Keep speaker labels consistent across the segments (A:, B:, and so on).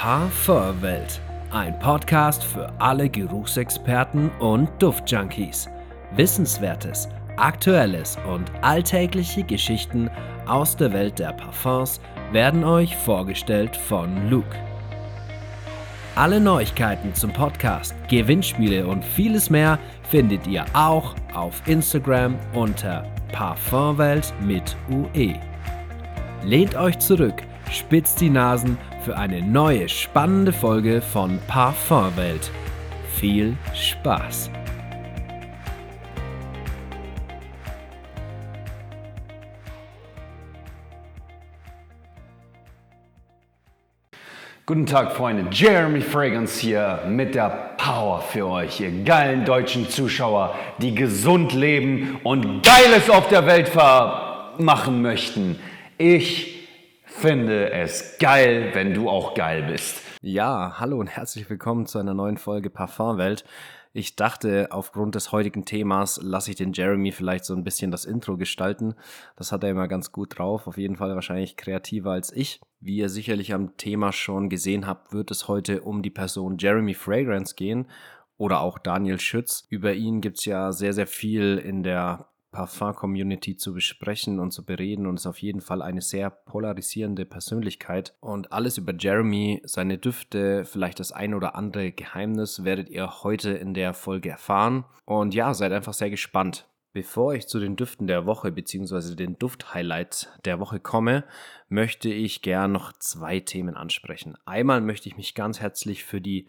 A: Parfumwelt, ein Podcast für alle Geruchsexperten und Duftjunkies. Wissenswertes, aktuelles und alltägliche Geschichten aus der Welt der Parfums werden euch vorgestellt von Luke. Alle Neuigkeiten zum Podcast, Gewinnspiele und vieles mehr findet ihr auch auf Instagram unter Parfumwelt mit UE. Lehnt euch zurück, spitzt die Nasen für eine neue spannende Folge von Parfumwelt. Viel Spaß!
B: Guten Tag, Freunde. Jeremy Fragrance hier mit der Power für euch, ihr geilen deutschen Zuschauer, die gesund leben und Geiles auf der Welt machen möchten. Ich finde es geil, wenn du auch geil bist.
A: Ja, hallo und herzlich willkommen zu einer neuen Folge Parfumwelt. Ich dachte, aufgrund des heutigen Themas lasse ich den Jeremy vielleicht so ein bisschen das Intro gestalten. Das hat er immer ganz gut drauf. Auf jeden Fall wahrscheinlich kreativer als ich. Wie ihr sicherlich am Thema schon gesehen habt, wird es heute um die Person Jeremy Fragrance gehen oder auch Daniel Schütz. Über ihn gibt es ja sehr, sehr viel in der Parfum-Community zu besprechen und zu bereden und ist auf jeden Fall eine sehr polarisierende Persönlichkeit. Und alles über Jeremy, seine Düfte, vielleicht das ein oder andere Geheimnis werdet ihr heute in der Folge erfahren. Und ja, seid einfach sehr gespannt. Bevor ich zu den Düften der Woche bzw. den Duft-Highlights der Woche komme, möchte ich gern noch zwei Themen ansprechen. Einmal möchte ich mich ganz herzlich für die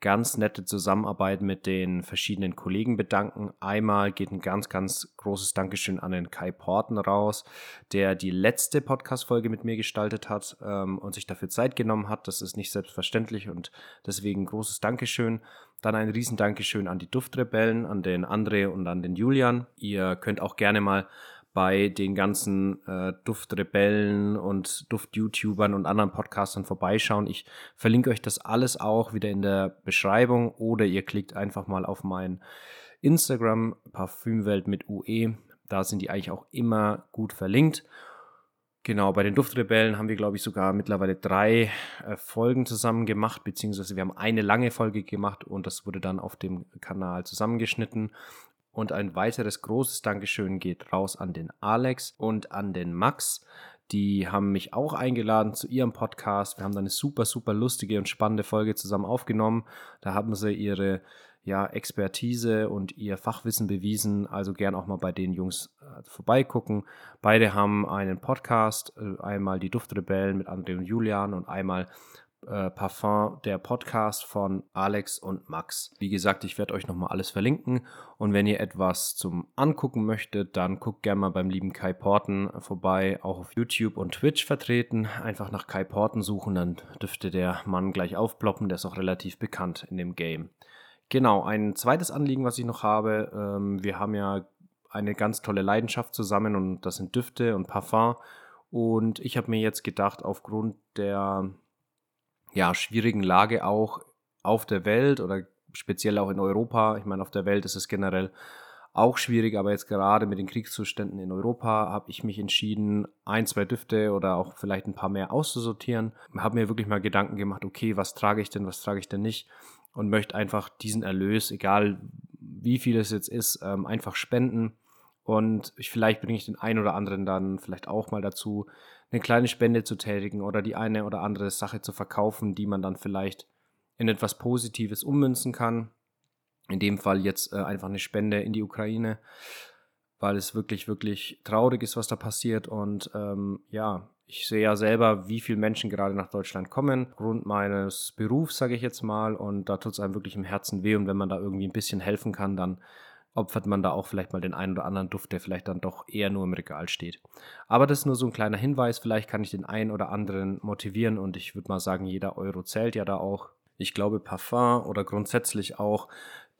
A: ganz nette Zusammenarbeit mit den verschiedenen Kollegen bedanken. Einmal geht ein ganz, ganz großes Dankeschön an den Kai Porten raus, der die letzte Podcast-Folge mit mir gestaltet hat ähm, und sich dafür Zeit genommen hat. Das ist nicht selbstverständlich und deswegen großes Dankeschön. Dann ein riesen Dankeschön an die Duftrebellen, an den André und an den Julian. Ihr könnt auch gerne mal bei den ganzen äh, Duftrebellen und Duft-YouTubern und anderen Podcastern vorbeischauen. Ich verlinke euch das alles auch wieder in der Beschreibung oder ihr klickt einfach mal auf mein Instagram Parfümwelt mit UE. Da sind die eigentlich auch immer gut verlinkt. Genau, bei den Duftrebellen haben wir, glaube ich, sogar mittlerweile drei äh, Folgen zusammen gemacht, beziehungsweise wir haben eine lange Folge gemacht und das wurde dann auf dem Kanal zusammengeschnitten. Und ein weiteres großes Dankeschön geht raus an den Alex und an den Max. Die haben mich auch eingeladen zu ihrem Podcast. Wir haben da eine super, super lustige und spannende Folge zusammen aufgenommen. Da haben sie ihre ja, Expertise und ihr Fachwissen bewiesen. Also gern auch mal bei den Jungs äh, vorbeigucken. Beide haben einen Podcast, äh, einmal die Duftrebellen mit André und Julian und einmal äh, Parfum, der Podcast von Alex und Max. Wie gesagt, ich werde euch nochmal alles verlinken. Und wenn ihr etwas zum Angucken möchtet, dann guckt gerne mal beim lieben Kai Porten vorbei, auch auf YouTube und Twitch vertreten. Einfach nach Kai Porten suchen, dann dürfte der Mann gleich aufploppen. Der ist auch relativ bekannt in dem Game. Genau, ein zweites Anliegen, was ich noch habe. Ähm, wir haben ja eine ganz tolle Leidenschaft zusammen und das sind Düfte und Parfum. Und ich habe mir jetzt gedacht, aufgrund der ja, schwierigen Lage auch auf der Welt oder speziell auch in Europa. Ich meine, auf der Welt ist es generell auch schwierig, aber jetzt gerade mit den Kriegszuständen in Europa habe ich mich entschieden, ein, zwei Düfte oder auch vielleicht ein paar mehr auszusortieren. Habe mir wirklich mal Gedanken gemacht, okay, was trage ich denn, was trage ich denn nicht und möchte einfach diesen Erlös, egal wie viel es jetzt ist, ähm, einfach spenden. Und ich, vielleicht bringe ich den einen oder anderen dann vielleicht auch mal dazu, eine kleine Spende zu tätigen oder die eine oder andere Sache zu verkaufen, die man dann vielleicht in etwas Positives ummünzen kann. In dem Fall jetzt äh, einfach eine Spende in die Ukraine, weil es wirklich, wirklich traurig ist, was da passiert. Und ähm, ja, ich sehe ja selber, wie viele Menschen gerade nach Deutschland kommen, aufgrund meines Berufs, sage ich jetzt mal. Und da tut es einem wirklich im Herzen weh. Und wenn man da irgendwie ein bisschen helfen kann, dann opfert man da auch vielleicht mal den einen oder anderen Duft, der vielleicht dann doch eher nur im Regal steht. Aber das ist nur so ein kleiner Hinweis, vielleicht kann ich den einen oder anderen motivieren und ich würde mal sagen, jeder Euro zählt ja da auch. Ich glaube, Parfum oder grundsätzlich auch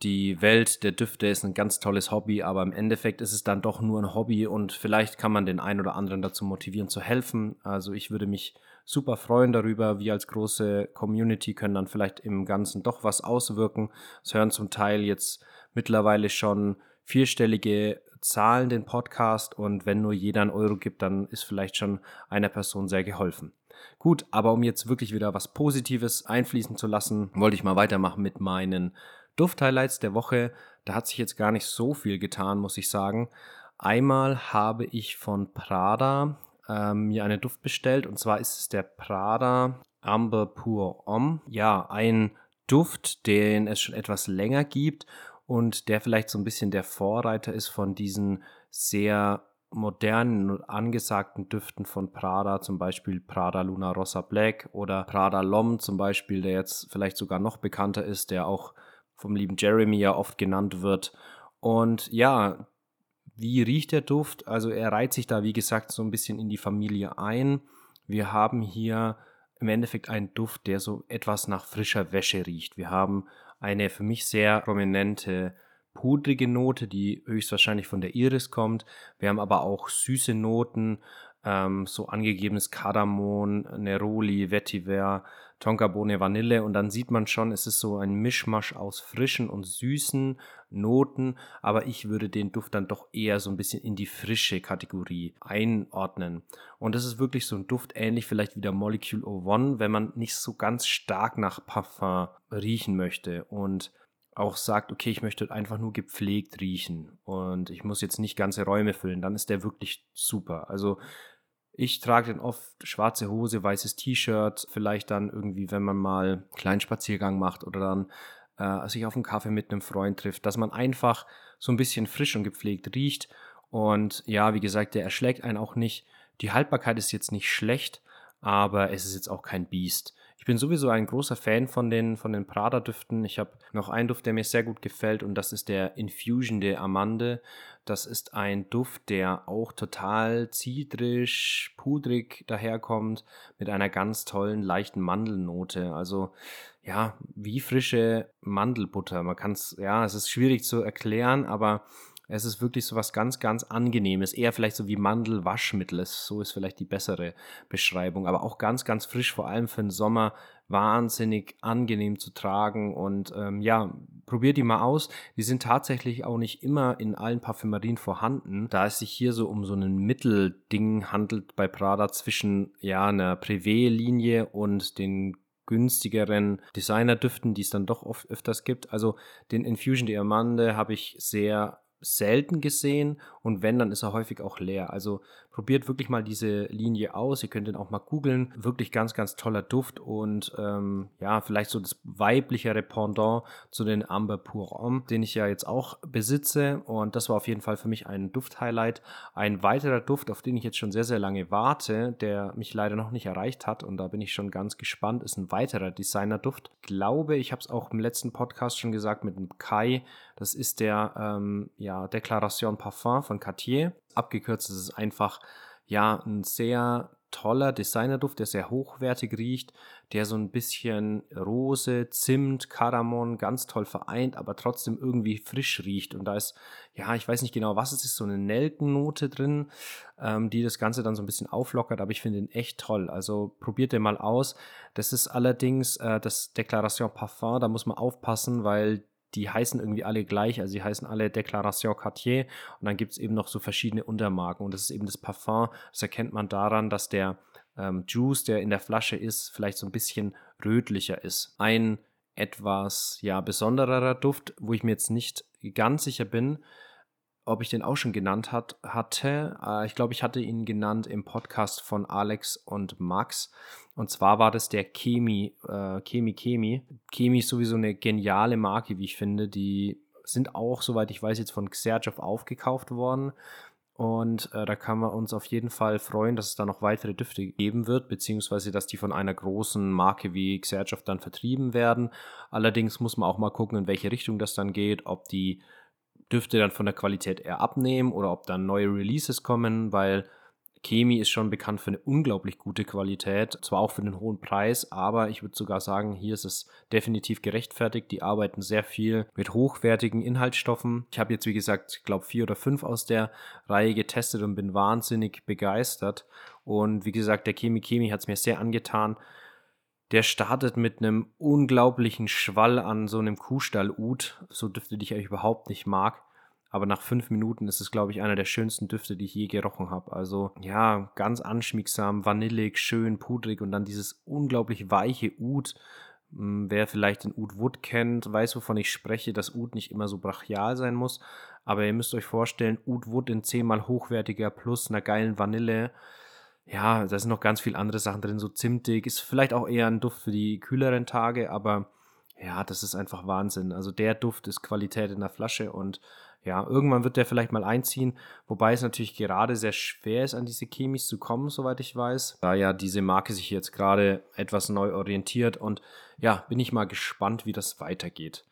A: die Welt der Düfte ist ein ganz tolles Hobby, aber im Endeffekt ist es dann doch nur ein Hobby und vielleicht kann man den einen oder anderen dazu motivieren zu helfen. Also ich würde mich super freuen darüber. Wir als große Community können dann vielleicht im Ganzen doch was auswirken. Es hören zum Teil jetzt mittlerweile schon vierstellige Zahlen den Podcast und wenn nur jeder einen Euro gibt, dann ist vielleicht schon einer Person sehr geholfen. Gut, aber um jetzt wirklich wieder was Positives einfließen zu lassen, wollte ich mal weitermachen mit meinen Duft-Highlights der Woche. Da hat sich jetzt gar nicht so viel getan, muss ich sagen. Einmal habe ich von Prada ähm, mir einen Duft bestellt und zwar ist es der Prada Amber Pur Homme. Ja, ein Duft, den es schon etwas länger gibt und der vielleicht so ein bisschen der Vorreiter ist von diesen sehr modernen und angesagten Düften von Prada, zum Beispiel Prada Luna Rossa Black oder Prada Lom zum Beispiel, der jetzt vielleicht sogar noch bekannter ist, der auch vom lieben Jeremy ja oft genannt wird. Und ja, wie riecht der Duft? Also er reiht sich da, wie gesagt, so ein bisschen in die Familie ein. Wir haben hier im Endeffekt einen Duft, der so etwas nach frischer Wäsche riecht. Wir haben eine für mich sehr prominente pudrige Note, die höchstwahrscheinlich von der Iris kommt. Wir haben aber auch süße Noten, ähm, so angegebenes Kardamom, Neroli, Vetiver, Tonkabohne, Vanille und dann sieht man schon, es ist so ein Mischmasch aus frischen und süßen Noten, aber ich würde den Duft dann doch eher so ein bisschen in die frische Kategorie einordnen. Und das ist wirklich so ein Duft ähnlich vielleicht wie der Molecule 01, wenn man nicht so ganz stark nach Parfum riechen möchte und auch sagt, okay, ich möchte einfach nur gepflegt riechen und ich muss jetzt nicht ganze Räume füllen, dann ist der wirklich super. Also ich trage dann oft schwarze Hose, weißes T-Shirt, vielleicht dann irgendwie, wenn man mal einen kleinen Spaziergang macht oder dann äh, sich auf einen Kaffee mit einem Freund trifft, dass man einfach so ein bisschen frisch und gepflegt riecht. Und ja, wie gesagt, der erschlägt einen auch nicht. Die Haltbarkeit ist jetzt nicht schlecht, aber es ist jetzt auch kein Biest. Ich bin sowieso ein großer Fan von den, von den Prada-Düften. Ich habe noch einen Duft, der mir sehr gut gefällt und das ist der Infusion de Amande. Das ist ein Duft, der auch total zitrisch, pudrig daherkommt mit einer ganz tollen, leichten Mandelnote. Also ja, wie frische Mandelbutter. Man kann es, ja, es ist schwierig zu erklären, aber es ist wirklich so was ganz, ganz Angenehmes. Eher vielleicht so wie Mandelwaschmittel. So ist vielleicht die bessere Beschreibung. Aber auch ganz, ganz frisch, vor allem für den Sommer. Wahnsinnig angenehm zu tragen. Und ähm, ja, probiert die mal aus. Die sind tatsächlich auch nicht immer in allen Parfümerien vorhanden. Da es sich hier so um so ein Mittelding handelt bei Prada zwischen ja, einer Privé-Linie und den günstigeren Designerdüften, die es dann doch oft öfters gibt. Also den Infusion Diamante habe ich sehr selten gesehen und wenn, dann ist er häufig auch leer. Also probiert wirklich mal diese Linie aus. Ihr könnt ihn auch mal googeln. Wirklich ganz, ganz toller Duft und ähm, ja, vielleicht so das weiblichere Pendant zu den Amber Pour Homme, den ich ja jetzt auch besitze und das war auf jeden Fall für mich ein Duft-Highlight. Ein weiterer Duft, auf den ich jetzt schon sehr, sehr lange warte, der mich leider noch nicht erreicht hat und da bin ich schon ganz gespannt, ist ein weiterer Designer-Duft. Ich glaube, ich habe es auch im letzten Podcast schon gesagt mit dem Kai. Das ist der ähm, ja, Declaration Parfum von Cartier. Abgekürzt ist einfach ja ein sehr toller Designerduft, der sehr hochwertig riecht, der so ein bisschen Rose, Zimt, Karamon ganz toll vereint, aber trotzdem irgendwie frisch riecht. Und da ist, ja, ich weiß nicht genau, was es ist, so eine Nelkennote drin, ähm, die das Ganze dann so ein bisschen auflockert, aber ich finde ihn echt toll. Also probiert den mal aus. Das ist allerdings äh, das Declaration Parfum, da muss man aufpassen, weil die heißen irgendwie alle gleich, also die heißen alle Declaration Cartier und dann gibt es eben noch so verschiedene Untermarken und das ist eben das Parfum, das erkennt man daran, dass der ähm, Juice, der in der Flasche ist, vielleicht so ein bisschen rötlicher ist. Ein etwas ja besonderer Duft, wo ich mir jetzt nicht ganz sicher bin, ob ich den auch schon genannt hat, hatte. Äh, ich glaube, ich hatte ihn genannt im Podcast von Alex und Max. Und zwar war das der Chemi, äh, Chemi Chemi. Chemi ist sowieso eine geniale Marke, wie ich finde. Die sind auch, soweit ich weiß, jetzt von Xerjoff aufgekauft worden. Und äh, da kann man uns auf jeden Fall freuen, dass es da noch weitere Düfte geben wird, beziehungsweise dass die von einer großen Marke wie Xerjoff dann vertrieben werden. Allerdings muss man auch mal gucken, in welche Richtung das dann geht, ob die dürfte dann von der Qualität eher abnehmen oder ob dann neue Releases kommen, weil Chemi ist schon bekannt für eine unglaublich gute Qualität, zwar auch für den hohen Preis, aber ich würde sogar sagen, hier ist es definitiv gerechtfertigt. Die arbeiten sehr viel mit hochwertigen Inhaltsstoffen. Ich habe jetzt, wie gesagt, ich glaube vier oder fünf aus der Reihe getestet und bin wahnsinnig begeistert. Und wie gesagt, der Chemi Chemi hat es mir sehr angetan der startet mit einem unglaublichen Schwall an so einem Kuhstall-Ut, so Düfte, die ich eigentlich überhaupt nicht mag. aber nach fünf Minuten ist es, glaube ich, einer der schönsten Düfte, die ich je gerochen habe. Also ja, ganz anschmiegsam, vanillig, schön, pudrig und dann dieses unglaublich weiche Ud. Hm, wer vielleicht den Oud Wood kennt, weiß, wovon ich spreche, dass Oud nicht immer so brachial sein muss. Aber ihr müsst euch vorstellen, Oud Wood in zehnmal hochwertiger plus einer geilen Vanille. Ja, da sind noch ganz viele andere Sachen drin, so zimtig. Ist vielleicht auch eher ein Duft für die kühleren Tage, aber ja, das ist einfach Wahnsinn. Also der Duft ist Qualität in der Flasche und ja, irgendwann wird der vielleicht mal einziehen, wobei es natürlich gerade sehr schwer ist, an diese Chemis zu kommen, soweit ich weiß, da ja diese Marke sich jetzt gerade etwas neu orientiert und ja, bin ich mal gespannt, wie das weitergeht.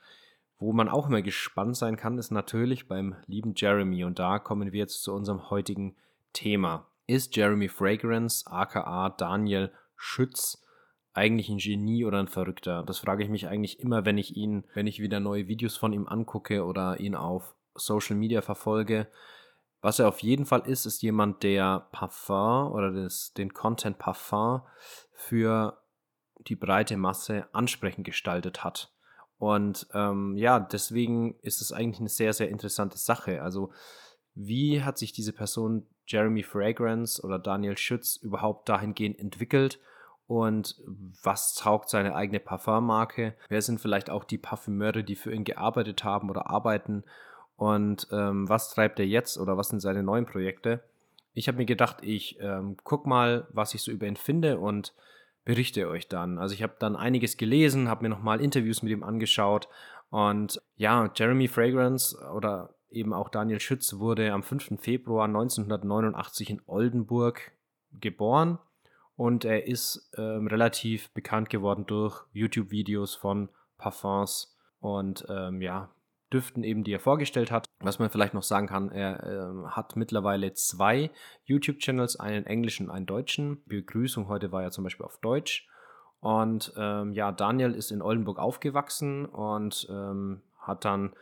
A: Wo man auch immer gespannt sein kann, ist natürlich beim lieben Jeremy und da kommen wir jetzt zu unserem heutigen Thema. Ist Jeremy Fragrance, aka Daniel Schütz, eigentlich ein Genie oder ein Verrückter? Das frage ich mich eigentlich immer, wenn ich ihn, wenn ich wieder neue Videos von ihm angucke oder ihn auf Social Media verfolge. Was er auf jeden Fall ist, ist jemand, der Parfum oder das, den Content Parfum für die breite Masse ansprechend gestaltet hat. Und ähm, ja, deswegen ist es eigentlich eine sehr, sehr interessante Sache. Also, wie hat sich diese Person Jeremy Fragrance oder Daniel Schütz überhaupt dahingehend entwickelt? Und was taugt seine eigene Parfummarke? Wer sind vielleicht auch die Parfümeure, die für ihn gearbeitet haben oder arbeiten? und ähm, was treibt er jetzt oder was sind seine neuen Projekte. Ich habe mir gedacht, ich ähm, guck mal, was ich so über ihn finde und berichte euch dann. Also ich habe dann einiges gelesen, habe mir nochmal Interviews mit ihm angeschaut und ja, Jeremy Fragrance oder eben auch Daniel Schütz wurde am 5. Februar 1989 in Oldenburg geboren und er ist ähm, relativ bekannt geworden durch YouTube-Videos von Parfums und ähm, ja, Düften eben, die er vorgestellt hat. Was man vielleicht noch sagen kann, er äh, hat mittlerweile zwei YouTube-Channels, einen englischen und einen deutschen. Die Begrüßung heute war ja zum Beispiel auf Deutsch. Und ähm, ja, Daniel ist in Oldenburg aufgewachsen und ähm, hat dann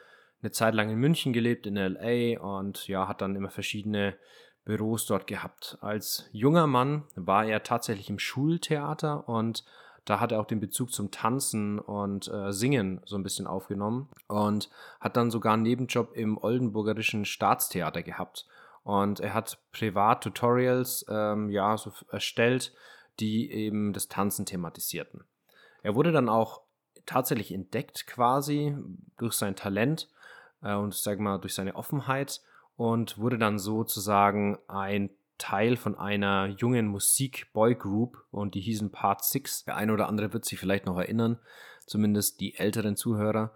A: eine Zeit lang in München gelebt, in LA und ja, hat dann immer verschiedene Büros dort gehabt. Als junger Mann war er tatsächlich im Schultheater und da hat er auch den Bezug zum Tanzen und äh, Singen so ein bisschen aufgenommen und hat dann sogar einen Nebenjob im Oldenburgerischen Staatstheater gehabt. Und er hat Privat-Tutorials ähm, ja, so erstellt, die eben das Tanzen thematisierten. Er wurde dann auch tatsächlich entdeckt quasi durch sein Talent äh, und sag mal durch seine Offenheit und wurde dann sozusagen ein Teil von einer jungen Musik-Boy-Group und die hießen Part 6. Der eine oder andere wird sich vielleicht noch erinnern, zumindest die älteren Zuhörer.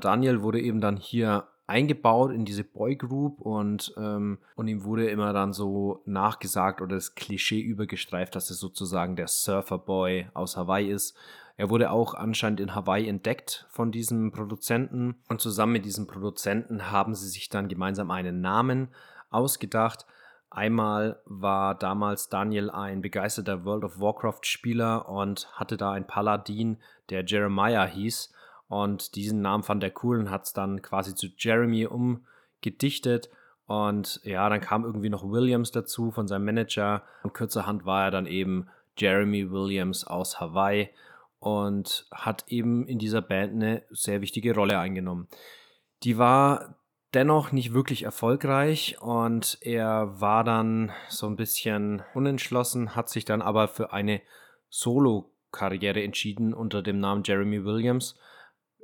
A: Daniel wurde eben dann hier eingebaut in diese Boy-Group und, ähm, und ihm wurde immer dann so nachgesagt oder das Klischee übergestreift, dass er sozusagen der Surfer-Boy aus Hawaii ist. Er wurde auch anscheinend in Hawaii entdeckt von diesem Produzenten und zusammen mit diesem Produzenten haben sie sich dann gemeinsam einen Namen ausgedacht Einmal war damals Daniel ein begeisterter World of Warcraft-Spieler und hatte da einen Paladin, der Jeremiah hieß. Und diesen Namen fand er cool und hat es dann quasi zu Jeremy umgedichtet. Und ja, dann kam irgendwie noch Williams dazu von seinem Manager. Und kürzerhand war er dann eben Jeremy Williams aus Hawaii und hat eben in dieser Band eine sehr wichtige Rolle eingenommen. Die war dennoch nicht wirklich erfolgreich und er war dann so ein bisschen unentschlossen, hat sich dann aber für eine Solo-Karriere entschieden unter dem Namen Jeremy Williams.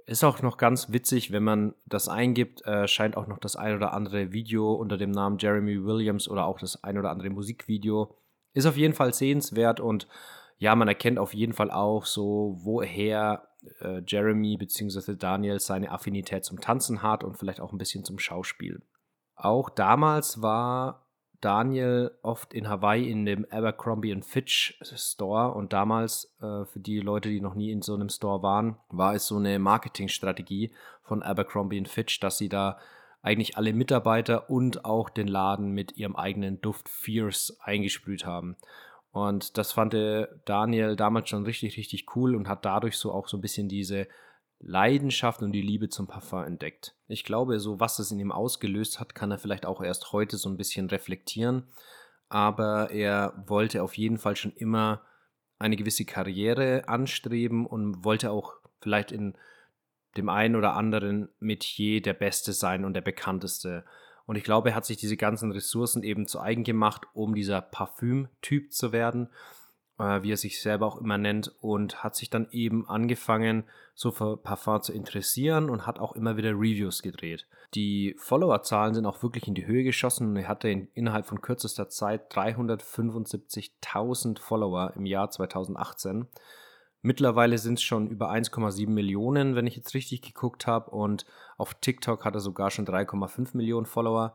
A: Ist auch noch ganz witzig, wenn man das eingibt, äh, scheint auch noch das ein oder andere Video unter dem Namen Jeremy Williams oder auch das ein oder andere Musikvideo. Ist auf jeden Fall sehenswert und ja, man erkennt auf jeden Fall auch so, woher äh, Jeremy bzw. Daniel seine Affinität zum Tanzen hat und vielleicht auch ein bisschen zum Schauspiel. Auch damals war Daniel oft in Hawaii in dem Abercrombie Fitch Store und damals, äh, für die Leute, die noch nie in so einem Store waren, war es so eine Marketingstrategie von Abercrombie Fitch, dass sie da eigentlich alle Mitarbeiter und auch den Laden mit ihrem eigenen Duft Fierce eingesprüht haben. Und das fand Daniel damals schon richtig, richtig cool und hat dadurch so auch so ein bisschen diese Leidenschaft und die Liebe zum Parfum entdeckt. Ich glaube, so was es in ihm ausgelöst hat, kann er vielleicht auch erst heute so ein bisschen reflektieren. Aber er wollte auf jeden Fall schon immer eine gewisse Karriere anstreben und wollte auch vielleicht in dem einen oder anderen Metier der Beste sein und der bekannteste. Und ich glaube, er hat sich diese ganzen Ressourcen eben zu eigen gemacht, um dieser Parfüm-Typ zu werden äh, wie er sich selber auch immer nennt, und hat sich dann eben angefangen, so für Parfum zu interessieren und hat auch immer wieder Reviews gedreht. Die Followerzahlen sind auch wirklich in die Höhe geschossen und er hatte in, innerhalb von kürzester Zeit 375.000 Follower im Jahr 2018. Mittlerweile sind es schon über 1,7 Millionen, wenn ich jetzt richtig geguckt habe. Und auf TikTok hat er sogar schon 3,5 Millionen Follower.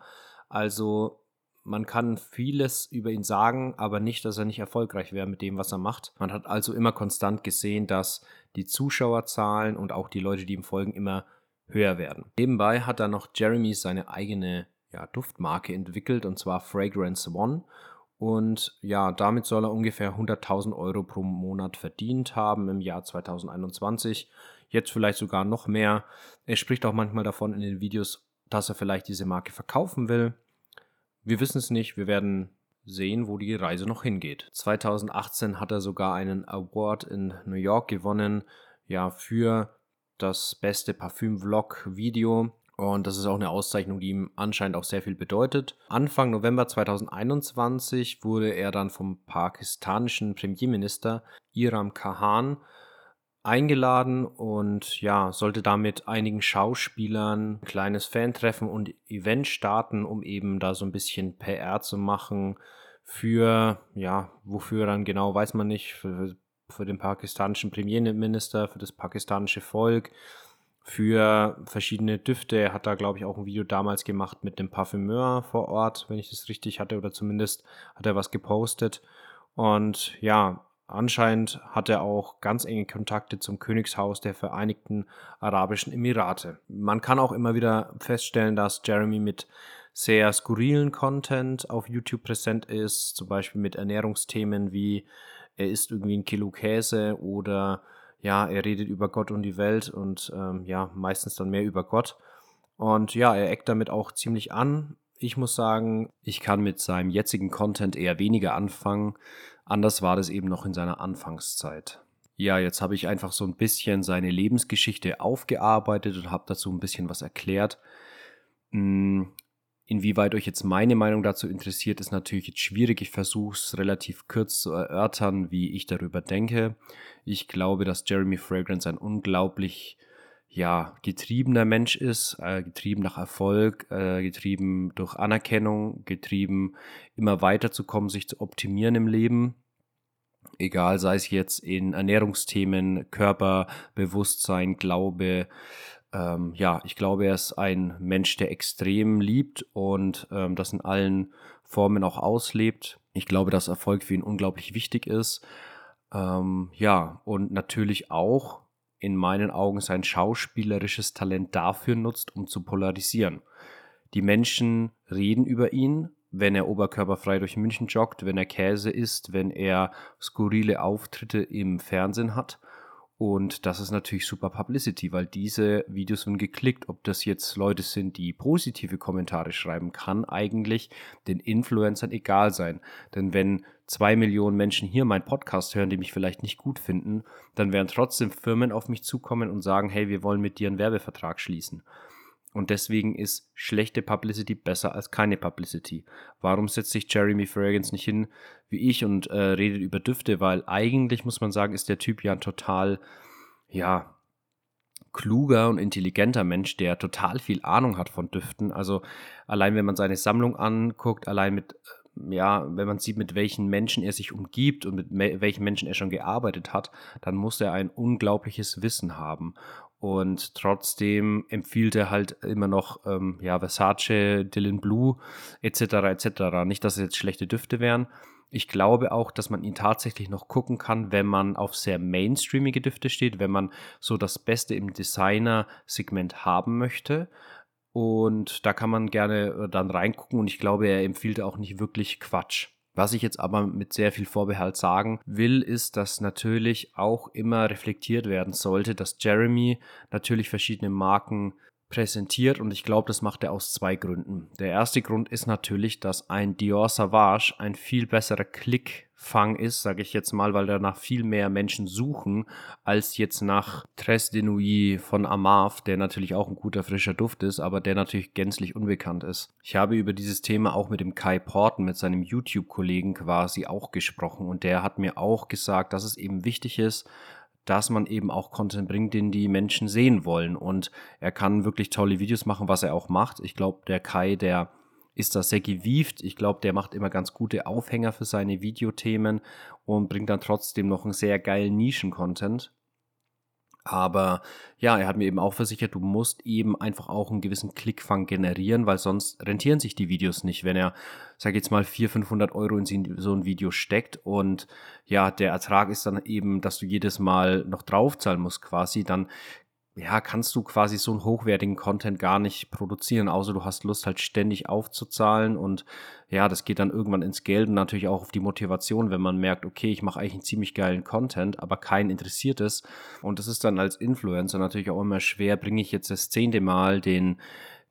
A: Also man kann vieles über ihn sagen, aber nicht, dass er nicht erfolgreich wäre mit dem, was er macht. Man hat also immer konstant gesehen, dass die Zuschauerzahlen und auch die Leute, die ihm folgen, immer höher werden. Nebenbei hat er noch Jeremy seine eigene ja, Duftmarke entwickelt und zwar Fragrance One. Und ja, damit soll er ungefähr 100.000 Euro pro Monat verdient haben im Jahr 2021. Jetzt vielleicht sogar noch mehr. Er spricht auch manchmal davon in den Videos, dass er vielleicht diese Marke verkaufen will. Wir wissen es nicht, wir werden sehen, wo die Reise noch hingeht. 2018 hat er sogar einen Award in New York gewonnen, ja, für das beste Parfüm-Vlog-Video. Und das ist auch eine Auszeichnung, die ihm anscheinend auch sehr viel bedeutet. Anfang November 2021 wurde er dann vom pakistanischen Premierminister Iram Khan eingeladen und ja, sollte damit einigen Schauspielern ein kleines Fan-Treffen und Event starten, um eben da so ein bisschen PR zu machen für, ja, wofür dann genau, weiß man nicht, für, für den pakistanischen Premierminister, für das pakistanische Volk, für verschiedene Düfte. Er hat da, glaube ich, auch ein Video damals gemacht mit dem Parfümeur vor Ort, wenn ich das richtig hatte, oder zumindest hat er was gepostet. Und ja, Anscheinend hat er auch ganz enge Kontakte zum Königshaus der Vereinigten Arabischen Emirate. Man kann auch immer wieder feststellen, dass Jeremy mit sehr skurrilen Content auf YouTube präsent ist, zum Beispiel mit Ernährungsthemen wie er isst irgendwie ein Kilo Käse oder ja, er redet über Gott und die Welt und ähm, ja, meistens dann mehr über Gott. Und ja, er eckt damit auch ziemlich an. Ich muss sagen, ich kann mit seinem jetzigen Content eher weniger anfangen. Anders war das eben noch in seiner Anfangszeit. Ja, jetzt habe ich einfach so ein bisschen seine Lebensgeschichte aufgearbeitet und habe dazu ein bisschen was erklärt. Inwieweit euch jetzt meine Meinung dazu interessiert, ist natürlich jetzt schwierig. Ich versuche es relativ kurz zu erörtern, wie ich darüber denke. Ich glaube, dass Jeremy Fragrance ein unglaublich ja, getriebener Mensch ist, äh, getrieben nach Erfolg, äh, getrieben durch Anerkennung, getrieben immer weiterzukommen, sich zu optimieren im Leben. Egal, sei es jetzt in Ernährungsthemen, Körperbewusstsein, Glaube. Ähm, ja, ich glaube, er ist ein Mensch, der extrem liebt und ähm, das in allen Formen auch auslebt. Ich glaube, dass Erfolg für ihn unglaublich wichtig ist. Ähm, ja, und natürlich auch in meinen Augen sein schauspielerisches Talent dafür nutzt, um zu polarisieren. Die Menschen reden über ihn, wenn er oberkörperfrei durch München joggt, wenn er Käse isst, wenn er skurrile Auftritte im Fernsehen hat. Und das ist natürlich super Publicity, weil diese Videos sind geklickt. Ob das jetzt Leute sind, die positive Kommentare schreiben, kann eigentlich den Influencern egal sein. Denn wenn zwei Millionen Menschen hier meinen Podcast hören, die mich vielleicht nicht gut finden, dann werden trotzdem Firmen auf mich zukommen und sagen, hey, wir wollen mit dir einen Werbevertrag schließen. Und deswegen ist schlechte Publicity besser als keine Publicity. Warum setzt sich Jeremy Fragrance nicht hin wie ich und äh, redet über Düfte? Weil eigentlich muss man sagen, ist der Typ ja ein total, ja, kluger und intelligenter Mensch, der total viel Ahnung hat von Düften. Also allein wenn man seine Sammlung anguckt, allein mit ja, wenn man sieht, mit welchen Menschen er sich umgibt und mit welchen Menschen er schon gearbeitet hat, dann muss er ein unglaubliches Wissen haben. Und trotzdem empfiehlt er halt immer noch ähm, ja, Versace, Dylan Blue etc. etc. Nicht, dass es jetzt schlechte Düfte wären. Ich glaube auch, dass man ihn tatsächlich noch gucken kann, wenn man auf sehr mainstreamige Düfte steht, wenn man so das Beste im Designer-Segment haben möchte. Und da kann man gerne äh, dann reingucken und ich glaube, er empfiehlt auch nicht wirklich Quatsch. Was ich jetzt aber mit sehr viel Vorbehalt sagen will, ist, dass natürlich auch immer reflektiert werden sollte, dass Jeremy natürlich verschiedene Marken präsentiert und ich glaube, das macht er aus zwei Gründen. Der erste Grund ist natürlich, dass ein Dior Savage ein viel besserer Klickfang ist, sage ich jetzt mal, weil danach viel mehr Menschen suchen, als jetzt nach Tres de Nuit von Amav, der natürlich auch ein guter frischer Duft ist, aber der natürlich gänzlich unbekannt ist. Ich habe über dieses Thema auch mit dem Kai Porten, mit seinem YouTube-Kollegen quasi auch gesprochen und der hat mir auch gesagt, dass es eben wichtig ist, dass man eben auch Content bringt, den die Menschen sehen wollen. Und er kann wirklich tolle Videos machen, was er auch macht. Ich glaube, der Kai, der ist da sehr gewieft. Ich glaube, der macht immer ganz gute Aufhänger für seine Videothemen und bringt dann trotzdem noch einen sehr geilen Nischen-Content. Aber ja, er hat mir eben auch versichert, du musst eben einfach auch einen gewissen Klickfang generieren, weil sonst rentieren sich die Videos nicht. Wenn er, sag jetzt mal, 400, 500 Euro in so ein Video steckt und ja, der Ertrag ist dann eben, dass du jedes Mal noch draufzahlen musst quasi, dann ja, kannst du quasi so einen hochwertigen Content gar nicht produzieren, außer du hast Lust halt ständig aufzuzahlen und ja, das geht dann irgendwann ins Geld und natürlich auch auf die Motivation, wenn man merkt, okay, ich mache eigentlich einen ziemlich geilen Content, aber keinen interessiert es und das ist dann als Influencer natürlich auch immer schwer, bringe ich jetzt das zehnte Mal den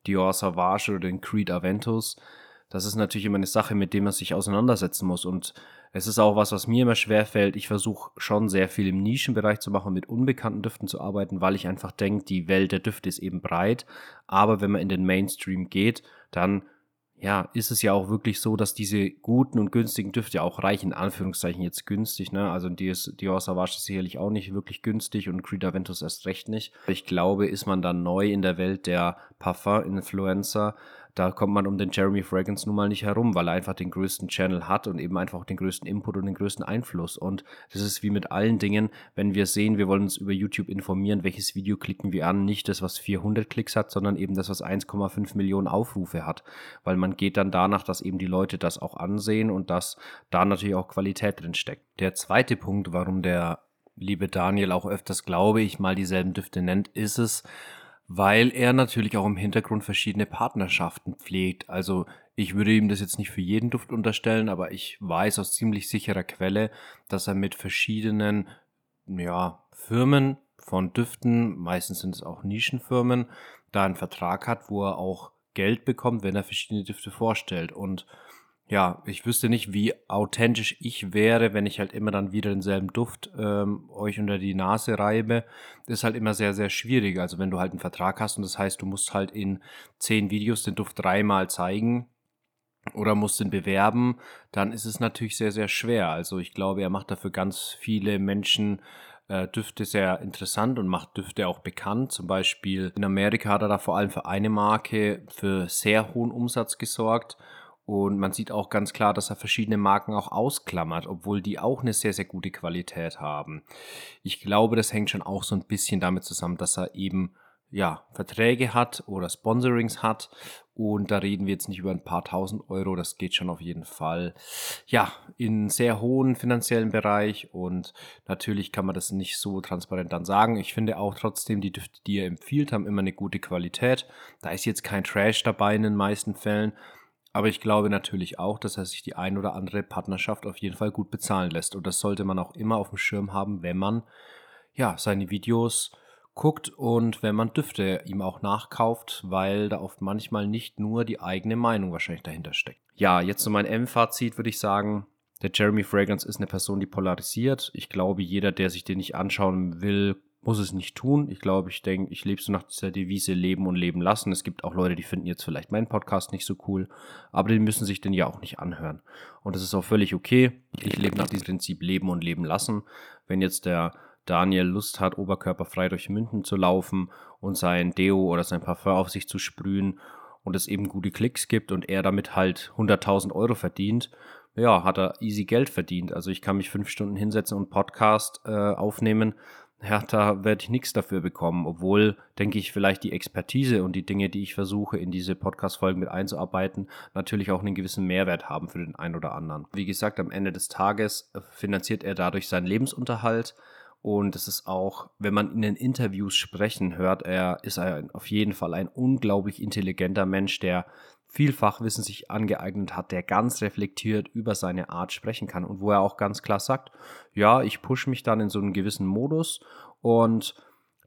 A: Dior Savage oder den Creed Aventus, das ist natürlich immer eine Sache, mit der man sich auseinandersetzen muss. Und es ist auch was, was mir immer schwer fällt. Ich versuche schon sehr viel im Nischenbereich zu machen, mit unbekannten Düften zu arbeiten, weil ich einfach denke, die Welt der Düfte ist eben breit. Aber wenn man in den Mainstream geht, dann ja, ist es ja auch wirklich so, dass diese guten und günstigen Düfte auch reichen, in Anführungszeichen jetzt günstig, ne? Also Dior Savage ist sicherlich auch nicht wirklich günstig und Creed Aventus erst recht nicht. Ich glaube, ist man dann neu in der Welt der Parfum-Influencer, da kommt man um den Jeremy Fragrance nun mal nicht herum, weil er einfach den größten Channel hat und eben einfach auch den größten Input und den größten Einfluss. Und das ist wie mit allen Dingen, wenn wir sehen, wir wollen uns über YouTube informieren, welches Video klicken wir an, nicht das, was 400 Klicks hat, sondern eben das, was 1,5 Millionen Aufrufe hat, weil man geht dann danach, dass eben die Leute das auch ansehen und dass da natürlich auch Qualität drin steckt. Der zweite Punkt, warum der liebe Daniel auch öfters, glaube ich, mal dieselben Düfte nennt, ist es, weil er natürlich auch im Hintergrund verschiedene Partnerschaften pflegt. Also ich würde ihm das jetzt nicht für jeden Duft unterstellen, aber ich weiß aus ziemlich sicherer Quelle, dass er mit verschiedenen ja, Firmen von Düften, meistens sind es auch Nischenfirmen, da einen Vertrag hat, wo er auch Geld bekommt, wenn er verschiedene Düfte vorstellt. Und ja, ich wüsste nicht, wie authentisch ich wäre, wenn ich halt immer dann wieder denselben Duft ähm, euch unter die Nase reibe. Das ist halt immer sehr, sehr schwierig. Also wenn du halt einen Vertrag hast und das heißt, du musst halt in zehn Videos den Duft dreimal zeigen oder musst ihn bewerben, dann ist es natürlich sehr, sehr schwer. Also ich glaube, er macht dafür ganz viele Menschen äh, Düfte sehr interessant und macht Düfte auch bekannt. Zum Beispiel in Amerika hat er da vor allem für eine Marke für sehr hohen Umsatz gesorgt und man sieht auch ganz klar, dass er verschiedene Marken auch ausklammert, obwohl die auch eine sehr, sehr gute Qualität haben. Ich glaube, das hängt schon auch so ein bisschen damit zusammen, dass er eben ja, Verträge hat oder Sponsorings hat. Und da reden wir jetzt nicht über ein paar tausend Euro, das geht schon auf jeden Fall. Ja, in sehr hohen finanziellen Bereich und natürlich kann man das nicht so transparent dann sagen. Ich finde auch trotzdem, die Düfte, die er empfiehlt, haben immer eine gute Qualität. Da ist jetzt kein Trash dabei in den meisten Fällen. Aber ich glaube natürlich auch, dass er sich die ein oder andere Partnerschaft auf jeden Fall gut bezahlen lässt. Und das sollte man auch immer auf dem Schirm haben, wenn man ja seine Videos guckt und wenn man Düfte ihm auch nachkauft, weil da oft manchmal nicht nur die eigene Meinung wahrscheinlich dahinter steckt. Ja, jetzt so mein M-Fazit würde ich sagen, der Jeremy Fragrance ist eine Person, die polarisiert. Ich glaube, jeder, der sich den nicht anschauen will, muss es nicht tun. Ich glaube, ich denke, ich lebe so nach dieser Devise leben und leben lassen. Es gibt auch Leute, die finden jetzt vielleicht meinen Podcast nicht so cool, aber die müssen sich den ja auch nicht anhören. Und das ist auch völlig okay. Ich lebe nach diesem Prinzip leben und leben lassen. Wenn jetzt der Daniel Lust hat, oberkörperfrei durch Münden zu laufen und sein Deo oder sein Parfum auf sich zu sprühen und es eben gute Klicks gibt und er damit halt 100.000 Euro verdient, ja, hat er easy Geld verdient. Also ich kann mich fünf Stunden hinsetzen und Podcast äh, aufnehmen da werde ich nichts dafür bekommen, obwohl, denke ich, vielleicht die Expertise und die Dinge, die ich versuche, in diese Podcast-Folgen mit einzuarbeiten, natürlich auch einen gewissen Mehrwert haben für den einen oder anderen. Wie gesagt, am Ende des Tages äh, finanziert er dadurch seinen Lebensunterhalt. Und es ist auch, wenn man in den Interviews sprechen hört, er ist auf jeden Fall ein unglaublich intelligenter Mensch, der viel Fachwissen sich angeeignet hat, der ganz reflektiert über seine Art sprechen kann und wo er auch ganz klar sagt, ja, ich pushe mich dann in so einen gewissen Modus und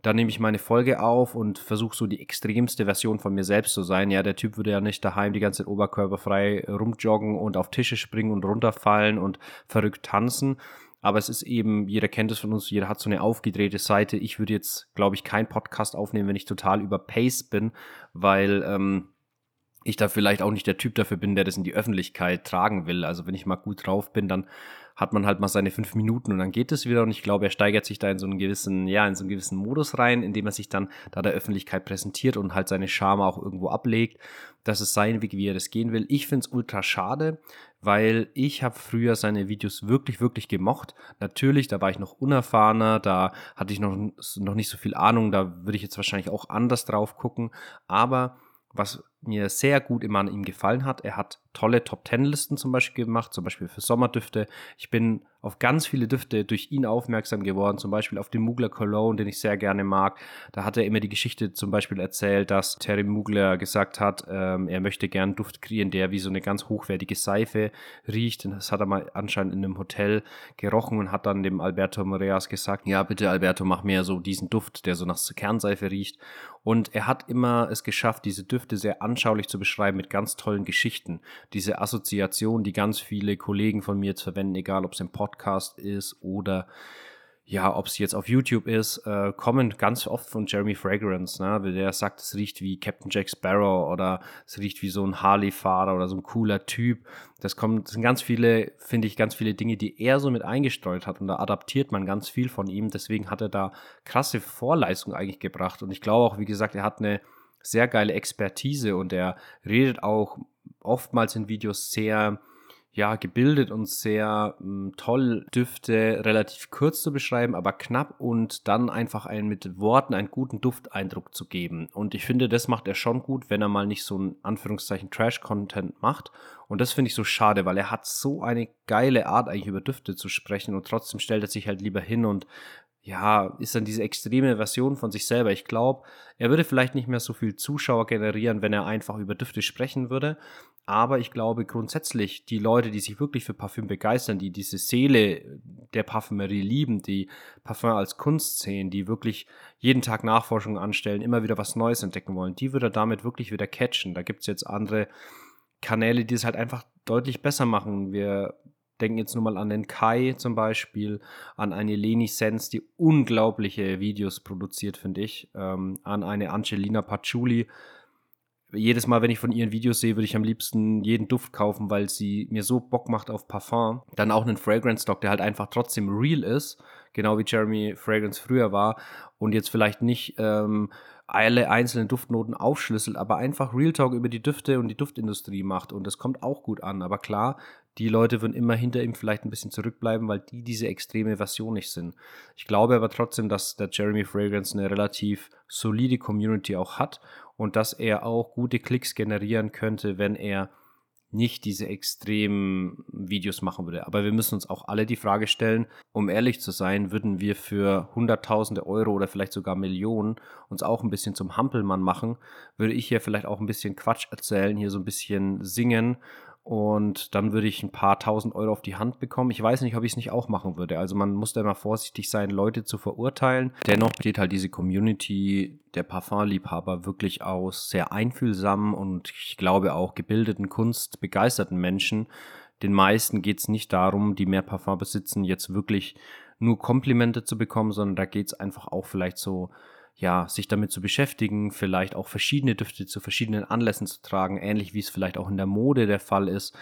A: dann nehme ich meine Folge auf und versuche so die extremste Version von mir selbst zu sein. Ja, der Typ würde ja nicht daheim die ganze Zeit oberkörperfrei rumjoggen und auf Tische springen und runterfallen und verrückt tanzen. Aber es ist eben, jeder kennt es von uns, jeder hat so eine aufgedrehte Seite. Ich würde jetzt, glaube ich, keinen Podcast aufnehmen, wenn ich total über Pace bin, weil ähm, ich da vielleicht auch nicht der Typ dafür bin, der das in die Öffentlichkeit tragen will. Also wenn ich mal gut drauf bin, dann hat man halt mal seine fünf Minuten und dann geht es wieder. Und ich glaube, er steigert sich da in so einen gewissen, ja, in so einen gewissen Modus rein, indem er sich dann da der Öffentlichkeit präsentiert und halt seine Charme auch irgendwo ablegt. Das ist sein Weg, wie er das gehen will. Ich finde es ultra schade, weil ich habe früher seine Videos wirklich, wirklich gemocht. Natürlich, da war ich noch unerfahrener, da hatte ich noch, noch nicht so viel Ahnung, da würde ich jetzt wahrscheinlich auch anders drauf gucken. Aber was mir sehr gut immer an ihm gefallen hat. Er hat tolle Top-10-Listen zum Beispiel gemacht, zum Beispiel für Sommerdüfte. Ich bin auf ganz viele Düfte durch ihn aufmerksam geworden, zum Beispiel auf den Mugler Cologne, den ich sehr gerne mag. Da hat er immer die Geschichte zum Beispiel erzählt, dass Terry Mugler gesagt hat, ähm, er möchte gern Duft kreieren, der wie so eine ganz hochwertige Seife riecht. Und das hat er mal anscheinend in einem Hotel gerochen und hat dann dem Alberto Moreas gesagt, ja bitte Alberto, mach mir so diesen Duft, der so nach Kernseife riecht. Und er hat immer es geschafft, diese Düfte sehr an anschaulich zu beschreiben mit ganz tollen Geschichten. Diese Assoziation, die ganz viele Kollegen von mir jetzt verwenden, egal ob es im Podcast ist oder ja, ob es jetzt auf YouTube ist, äh, kommen ganz oft von Jeremy Fragrance, ne? Der sagt, es riecht wie Captain Jack Sparrow oder es riecht wie so ein Harley-Fahrer oder so ein cooler Typ. Das kommt, das sind ganz viele, finde ich, ganz viele Dinge, die er so mit eingestreut hat und da adaptiert man ganz viel von ihm. Deswegen hat er da krasse Vorleistung eigentlich gebracht und ich glaube auch, wie gesagt, er hat eine sehr geile Expertise und er redet auch oftmals in Videos sehr ja, gebildet und sehr mh, hm, toll, Düfte relativ kurz zu beschreiben, aber knapp und dann einfach einen mit Worten einen guten Dufteindruck zu geben. Und ich finde, das macht er schon gut, wenn er mal nicht so ein Anführungszeichen Trash-Content macht. Und das finde ich so schade, weil er hat so eine geile Art, eigentlich über Düfte zu sprechen und trotzdem stellt er sich halt lieber hin und ja, ist dann diese extreme Version von sich selber. Ich glaube, er würde vielleicht nicht mehr so viel Zuschauer generieren, wenn er einfach über Düfte sprechen würde. Aber ich glaube grundsätzlich, die Leute, die sich wirklich für Parfüm begeistern, die diese Seele der Parfümerie lieben, die Parfüm als Kunst sehen, die wirklich jeden Tag Nachforschungen anstellen, immer wieder was Neues entdecken wollen, die würde er damit wirklich wieder catchen. Da gibt es jetzt andere Kanäle, die es halt einfach deutlich besser machen. Wir denken jetzt nur mal an den Kai zum Beispiel, an eine Leni Sens, die unglaubliche Videos produziert, finde ich, ähm, an eine Angelina Patchouli. Jedes Mal, wenn ich von ihren Videos sehe, würde ich am liebsten jeden Duft kaufen, weil sie mir so Bock macht auf Parfum. Dann auch einen Fragrance Stock, der halt einfach trotzdem real ist, genau wie Jeremy Fragrance früher war und jetzt vielleicht nicht ähm, alle einzelnen Duftnoten aufschlüsselt, aber einfach Real Talk über die Düfte und die Duftindustrie macht und das kommt auch gut an. Aber klar, die Leute würden immer hinter ihm vielleicht ein bisschen zurückbleiben, weil die diese extreme Version nicht sind. Ich glaube aber trotzdem, dass der Jeremy Fragrance eine relativ solide Community auch hat und dass er auch gute Klicks generieren könnte, wenn er nicht diese extremen Videos machen würde. Aber wir müssen uns auch alle die Frage stellen, um ehrlich zu sein, würden wir für Hunderttausende Euro oder vielleicht sogar Millionen uns auch ein bisschen zum Hampelmann machen, würde ich hier vielleicht auch ein bisschen Quatsch erzählen, hier so ein bisschen singen und dann würde ich ein paar tausend Euro auf die Hand bekommen. Ich weiß nicht, ob ich es nicht auch machen würde. Also man muss da immer vorsichtig sein, Leute zu verurteilen. Dennoch besteht halt diese Community der Parfumliebhaber wirklich aus sehr einfühlsamen und ich glaube auch gebildeten, kunstbegeisterten Menschen. Den meisten geht es nicht darum, die mehr Parfum besitzen, jetzt wirklich nur Komplimente zu bekommen, sondern da geht es einfach auch vielleicht so ja, sich damit zu beschäftigen, vielleicht auch verschiedene Düfte zu verschiedenen Anlässen zu tragen, ähnlich wie es vielleicht auch in der Mode der Fall ist.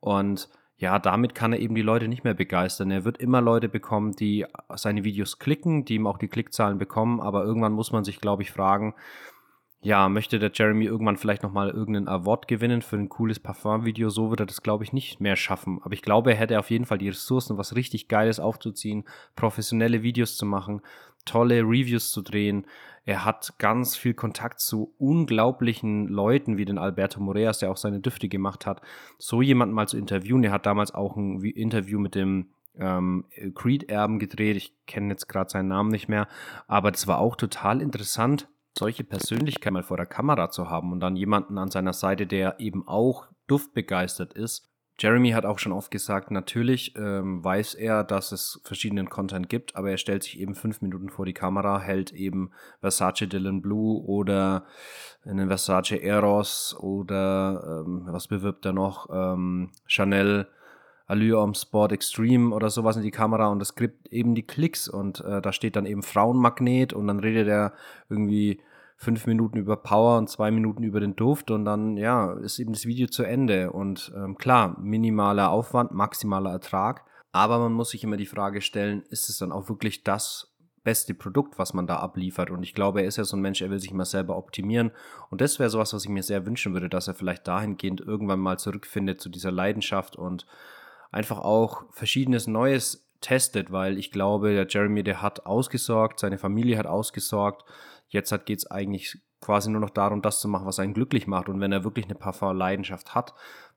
A: Und ja, damit kann er eben die Leute nicht mehr begeistern. Er wird immer Leute bekommen, die seine Videos klicken, die ihm auch die Klickzahlen bekommen, aber irgendwann muss man sich, glaube ich, fragen, ja, möchte der Jeremy irgendwann vielleicht nochmal irgendeinen Award gewinnen für ein cooles Parfum-Video? So wird er das, glaube ich, nicht mehr schaffen. Aber ich glaube, er hätte auf jeden Fall die Ressourcen, was richtig Geiles aufzuziehen, professionelle Videos zu machen, tolle Reviews zu drehen. Er hat ganz viel Kontakt zu unglaublichen Leuten wie den Alberto Moreas, der auch seine Düfte gemacht hat. So jemanden mal zu interviewen. Er hat damals auch ein Interview mit dem ähm, Creed-Erben gedreht. Ich kenne jetzt gerade seinen Namen nicht mehr. Aber das war auch total interessant solche Persönlichkeit mal vor der Kamera zu haben und dann jemanden an seiner Seite, der eben auch duftbegeistert ist. Jeremy hat auch schon oft gesagt, natürlich ähm, weiß er, dass es verschiedenen Content gibt, aber er stellt sich eben fünf Minuten vor die Kamera, hält eben Versace Dylan Blue oder einen Versace Eros oder ähm, was bewirbt er noch? Ähm, Chanel Allure am Sport Extreme oder sowas in die Kamera und das gibt eben die Klicks und äh, da steht dann eben Frauenmagnet und dann redet er irgendwie fünf Minuten über Power und zwei Minuten über den Duft und dann, ja, ist eben das Video zu Ende. Und ähm, klar, minimaler Aufwand, maximaler Ertrag. Aber man muss sich immer die Frage stellen, ist es dann auch wirklich das beste Produkt, was man da abliefert? Und ich glaube, er ist ja so ein Mensch, er will sich immer selber optimieren. Und das wäre sowas, was ich mir sehr wünschen würde, dass er vielleicht dahingehend irgendwann mal zurückfindet zu dieser Leidenschaft und einfach auch verschiedenes Neues testet, weil ich glaube, der Jeremy, der hat ausgesorgt, seine Familie hat ausgesorgt, Jetzt geht es eigentlich quasi nur noch darum, das zu machen, was einen glücklich macht. Und wenn er wirklich eine Parfum-Leidenschaft hat,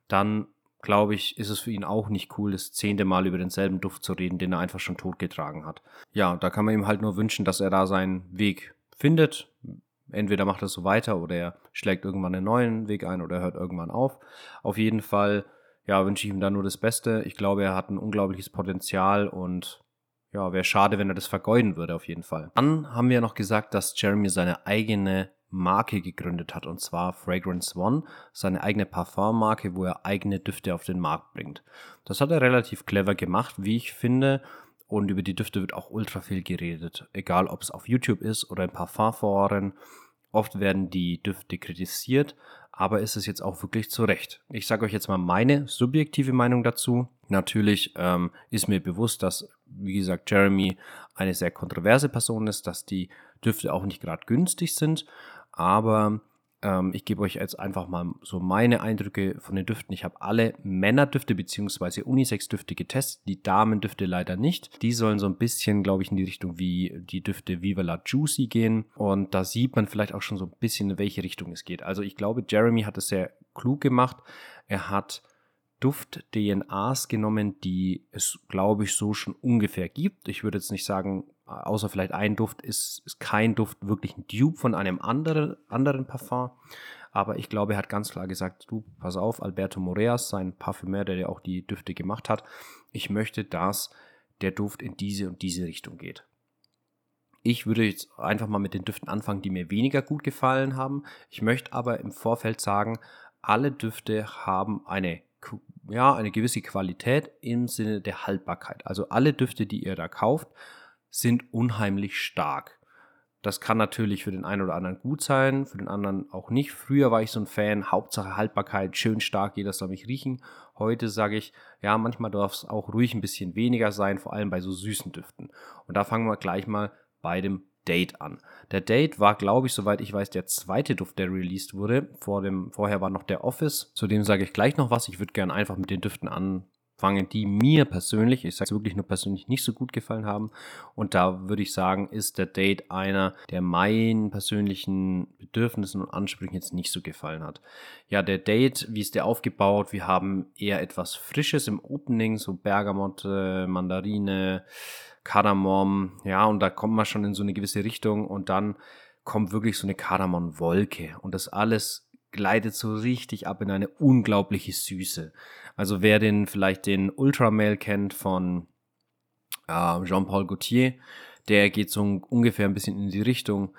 A: dann glaube ich, ist es für ihn auch nicht cool, das zehnte Mal über denselben Duft zu reden, den er einfach schon totgetragen hat. Ja, da kann man ihm halt nur wünschen, dass er da seinen Weg findet. Entweder macht er so weiter oder er schlägt irgendwann einen neuen Weg ein oder hört irgendwann auf. Auf jeden Fall, ja, wünsche ich ihm da nur das Beste. Ich glaube, er hat ein unglaubliches Potenzial und ja, wäre schade, wenn er das vergeuden würde, auf jeden Fall. Dann haben wir noch gesagt, dass Jeremy seine eigene Marke gegründet hat, und zwar Fragrance One, seine eigene Parfummarke, wo er eigene Düfte auf den Markt bringt. Das hat er relativ clever gemacht, wie ich finde. Und über die Düfte wird auch ultra viel geredet. Egal, ob es auf YouTube ist oder in Parfumforen. Oft werden die Düfte kritisiert, aber ist es jetzt auch wirklich zu Recht? Ich sage euch jetzt mal meine subjektive Meinung dazu. Natürlich ähm, ist mir bewusst, dass, wie gesagt, Jeremy eine sehr kontroverse Person ist, dass die Düfte auch nicht gerade günstig sind, aber ähm, ich gebe euch jetzt einfach mal so meine Eindrücke von den Düften. Ich habe alle Männerdüfte bzw. Unisex-Düfte getestet, die Damendüfte leider nicht. Die sollen so ein bisschen, glaube ich, in die Richtung wie die Düfte Viva la Juicy gehen. Und da sieht man vielleicht auch schon so ein bisschen, in welche Richtung es geht. Also ich glaube, Jeremy hat es sehr klug gemacht. Er hat Duft-DNAs genommen, die es, glaube ich, so schon ungefähr gibt. Ich würde jetzt nicht sagen, außer vielleicht ein Duft ist, ist kein Duft wirklich ein Dupe von einem anderen, anderen Parfum. Aber ich glaube, er hat ganz klar gesagt, du, pass auf, Alberto Moreas, sein Parfümeur, der ja auch die Düfte gemacht hat, ich möchte, dass der Duft in diese und diese Richtung geht. Ich würde jetzt einfach mal mit den Düften anfangen, die mir weniger gut gefallen haben. Ich möchte aber im Vorfeld sagen, alle Düfte haben eine ja, eine gewisse Qualität im Sinne der Haltbarkeit. Also alle Düfte, die ihr da kauft, sind unheimlich stark. Das kann natürlich für den einen oder anderen gut sein, für den anderen auch nicht. Früher war ich so ein Fan, Hauptsache Haltbarkeit, schön stark, jeder soll mich riechen. Heute sage ich, ja, manchmal darf es auch ruhig ein bisschen weniger sein, vor allem bei so süßen Düften. Und da fangen wir gleich mal bei dem Date an. Der Date war, glaube ich, soweit ich weiß, der zweite Duft, der released wurde. Vor dem, vorher war noch der Office. Zu dem sage ich gleich noch was. Ich würde gerne einfach mit den Düften anfangen, die mir persönlich, ich sage es wirklich nur persönlich, nicht so gut gefallen haben. Und da würde ich sagen, ist der Date einer, der meinen persönlichen Bedürfnissen und Ansprüchen jetzt nicht so gefallen hat. Ja, der Date, wie ist der aufgebaut? Wir haben eher etwas Frisches im Opening, so Bergamotte, Mandarine, Kardamom, ja, und da kommt man schon in so eine gewisse Richtung und dann kommt wirklich so eine Kardamom-Wolke und das alles gleitet so richtig ab in eine unglaubliche Süße. Also wer den vielleicht den Ultramale kennt von äh, Jean-Paul Gaultier, der geht so ungefähr ein bisschen in die Richtung,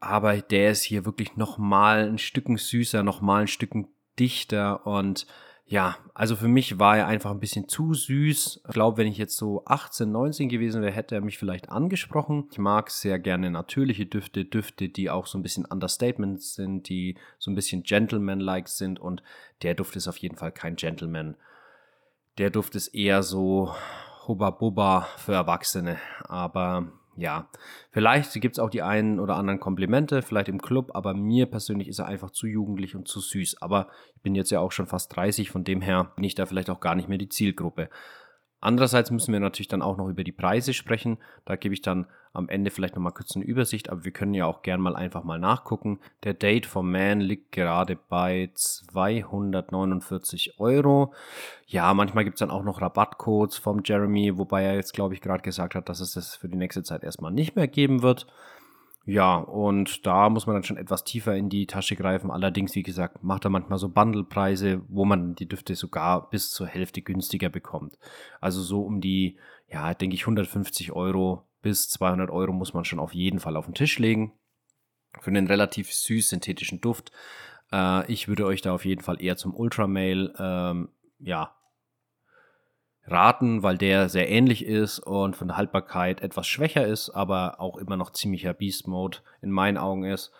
A: aber der ist hier wirklich nochmal ein Stücken süßer, nochmal ein Stücken dichter und ja, also für mich war er einfach ein bisschen zu süß. Ich glaube, wenn ich jetzt so 18, 19 gewesen wäre, hätte er mich vielleicht angesprochen. Ich mag sehr gerne natürliche Düfte, Düfte, die auch so ein bisschen Understatement sind, die so ein bisschen Gentleman-like sind und der Duft ist auf jeden Fall kein Gentleman. Der Duft ist eher so Hubba Bubba für Erwachsene, aber ja, vielleicht gibt es auch die einen oder anderen Komplimente, vielleicht im Club, aber mir persönlich ist er einfach zu jugendlich und zu süß. Aber ich bin jetzt ja auch schon fast 30, von dem her bin ich da vielleicht auch gar nicht mehr die Zielgruppe. Andererseits müssen wir natürlich dann auch noch über die Preise sprechen. Da gebe ich dann am Ende vielleicht nochmal kurz eine Übersicht, aber wir können ja auch gern mal einfach mal nachgucken. Der Date vom Man liegt gerade bei 249 Euro. Ja, manchmal gibt es dann auch noch Rabattcodes vom Jeremy, wobei er jetzt, glaube ich, gerade gesagt hat, dass es das für die nächste Zeit erstmal nicht mehr geben wird. Ja, und da muss man dann schon etwas tiefer in die Tasche greifen. Allerdings, wie gesagt, macht er manchmal so Bundlepreise, wo man die Düfte sogar bis zur Hälfte günstiger bekommt. Also so um die, ja, denke ich, 150 Euro bis 200 Euro muss man schon auf jeden Fall auf den Tisch legen. Für einen relativ süß synthetischen Duft. Äh, ich würde euch da auf jeden Fall eher zum Ultramail, ähm, ja, raten, weil der sehr ähnlich ist und von der Haltbarkeit etwas schwächer ist, aber auch immer noch ziemlicher Beast Mode in meinen Augen ist.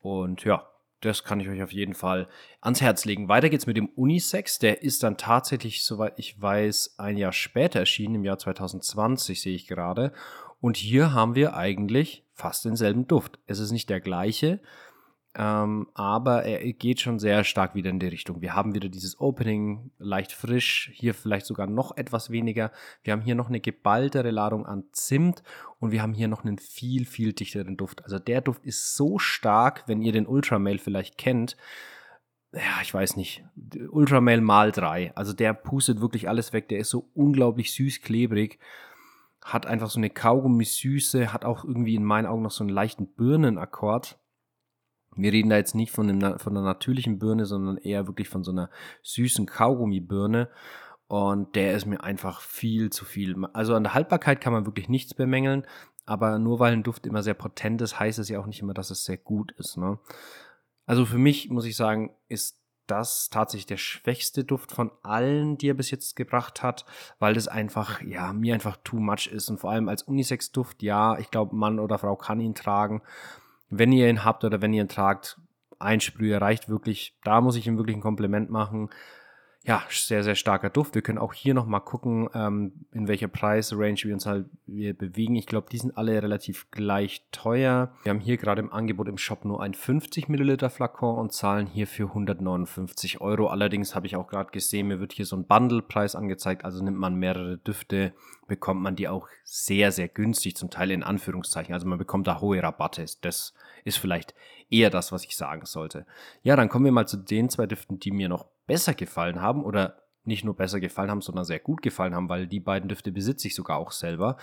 A: Und ja, das kann ich euch auf jeden Fall ans Herz legen. Weiter geht's mit dem Unisex. Der ist dann tatsächlich, soweit ich weiß, ein Jahr später erschienen, im Jahr 2020 sehe ich gerade. Und hier haben wir eigentlich fast denselben Duft. Es ist nicht der gleiche, ähm, aber er geht schon sehr stark wieder in die Richtung. Wir haben wieder dieses Opening, leicht frisch, hier vielleicht sogar noch etwas weniger. Wir haben hier noch eine geballtere Ladung an Zimt und wir haben hier noch einen viel, viel dichteren Duft. Also der Duft ist so stark, wenn ihr den Ultramail vielleicht kennt. Ja, ich weiß nicht. Ultramail mal drei. Also der pustet wirklich alles weg. Der ist so unglaublich süß, klebrig hat einfach so eine Kaugummi-Süße, hat auch irgendwie in meinen Augen noch so einen leichten Birnenakkord. Wir reden da jetzt nicht von, dem, von einer natürlichen Birne, sondern eher wirklich von so einer süßen Kaugummibirne. Und der ist mir einfach viel zu viel. Also an der Haltbarkeit kann man wirklich nichts bemängeln, aber nur weil ein Duft immer sehr potent ist, heißt es ja auch nicht immer, dass es sehr gut ist. Ne? Also für mich muss ich sagen, ist das tatsächlich der schwächste Duft von allen, die er bis jetzt gebracht hat, weil das einfach, ja, mir einfach too much ist. Und vor allem als Unisex-Duft, ja, ich glaube, Mann oder Frau kann ihn tragen wenn ihr ihn habt oder wenn ihr ihn tragt, ein Sprüher reicht wirklich. Da muss ich ihm wirklich ein Kompliment machen. Ja, sehr, sehr starker Duft. Wir können auch hier nochmal gucken, ähm, in welcher Preisrange wir uns halt wir bewegen. Ich glaube, die sind alle relativ gleich teuer. Wir haben hier gerade im Angebot im Shop nur ein 50 Milliliter Flakon und zahlen hier für 159 Euro. Allerdings habe ich auch gerade gesehen, mir wird hier so ein Bundle-Preis angezeigt. Also nimmt man mehrere Düfte, bekommt man die auch sehr, sehr günstig, zum Teil in Anführungszeichen. Also man bekommt da hohe Rabatte. Das ist vielleicht eher das, was ich sagen sollte. Ja, dann kommen wir mal zu den zwei Düften, die mir noch besser gefallen haben oder nicht nur besser gefallen haben, sondern sehr gut gefallen haben, weil die beiden Düfte besitze ich sogar auch selber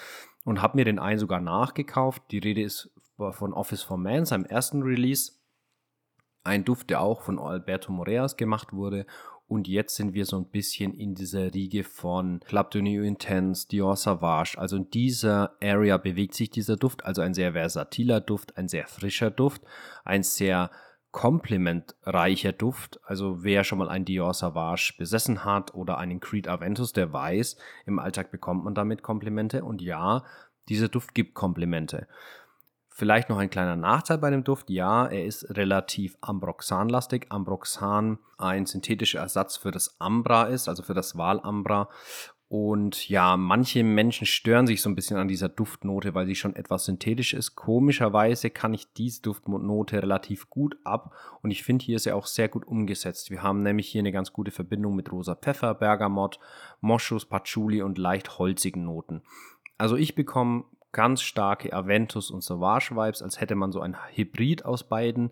A: und habe mir den einen sogar nachgekauft. Die Rede ist von Office for Man, seinem ersten Release. Ein Duft, der auch von Alberto Moreas gemacht wurde und jetzt sind wir so ein bisschen in dieser Riege von Club de New Intense, Dior Savage. Also in dieser Area bewegt sich dieser Duft. Also ein sehr versatiler Duft, ein sehr frischer Duft, ein sehr komplementreicher Duft. Also wer schon mal ein Dior Savage besessen hat oder einen Creed Aventus, der weiß, im Alltag bekommt man damit Komplimente. Und ja, dieser Duft gibt Komplimente. Vielleicht noch ein kleiner Nachteil bei dem Duft. Ja, er ist relativ Ambroxanlastig. Ambroxan ein synthetischer Ersatz für das Ambra ist, also für das Walambra. Und ja, manche Menschen stören sich so ein bisschen an dieser Duftnote, weil sie schon etwas synthetisch ist. Komischerweise kann ich diese Duftnote relativ gut ab und ich finde, hier ist er auch sehr gut umgesetzt. Wir haben nämlich hier eine ganz gute Verbindung mit rosa Pfeffer, Bergamott, Moschus, Patchouli und leicht holzigen Noten. Also ich bekomme ganz starke Aventus und Sauvage Vibes, als hätte man so ein Hybrid aus beiden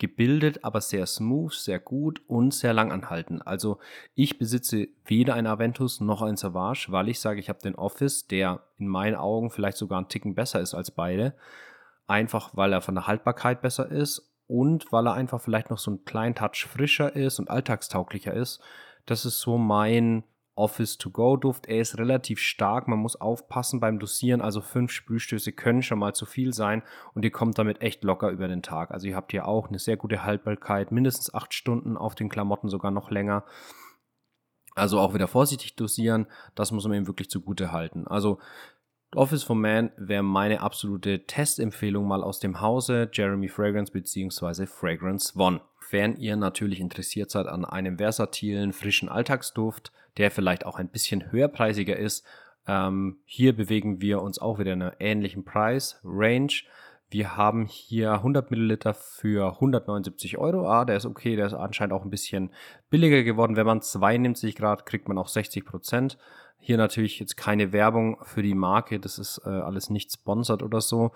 A: gebildet, aber sehr smooth, sehr gut und sehr langanhaltend. Also ich besitze weder ein Aventus noch ein Sauvage, weil ich sage, ich habe den Office, der in meinen Augen vielleicht sogar einen Ticken besser ist als beide. Einfach weil er von der Haltbarkeit besser ist und weil er einfach vielleicht noch so einen kleinen Touch frischer ist und alltagstauglicher ist. Das ist so mein Office-to-Go-Duft. Er ist relativ stark, man muss aufpassen beim Dosieren, also fünf Sprühstöße können schon mal zu viel sein und ihr kommt damit echt locker über den Tag. Also ihr habt hier auch eine sehr gute Haltbarkeit, mindestens acht Stunden auf den Klamotten, sogar noch länger. Also auch wieder vorsichtig dosieren, das muss man ihm wirklich zugute halten. Also Office for Man wäre meine absolute Testempfehlung mal aus dem Hause Jeremy Fragrance bzw. Fragrance One. Wenn ihr natürlich interessiert seid an einem versatilen, frischen Alltagsduft, der vielleicht auch ein bisschen höherpreisiger ist. Ähm, hier bewegen wir uns auch wieder in einer ähnlichen Preis-Range. Wir haben hier 100 Milliliter für 179 Euro. Ah, der ist okay, der ist anscheinend auch ein bisschen billiger geworden. Wenn man zwei nimmt, sich gerade, kriegt man auch 60 Prozent. Hier natürlich jetzt keine Werbung für die Marke, das ist äh, alles nicht sponsert oder so.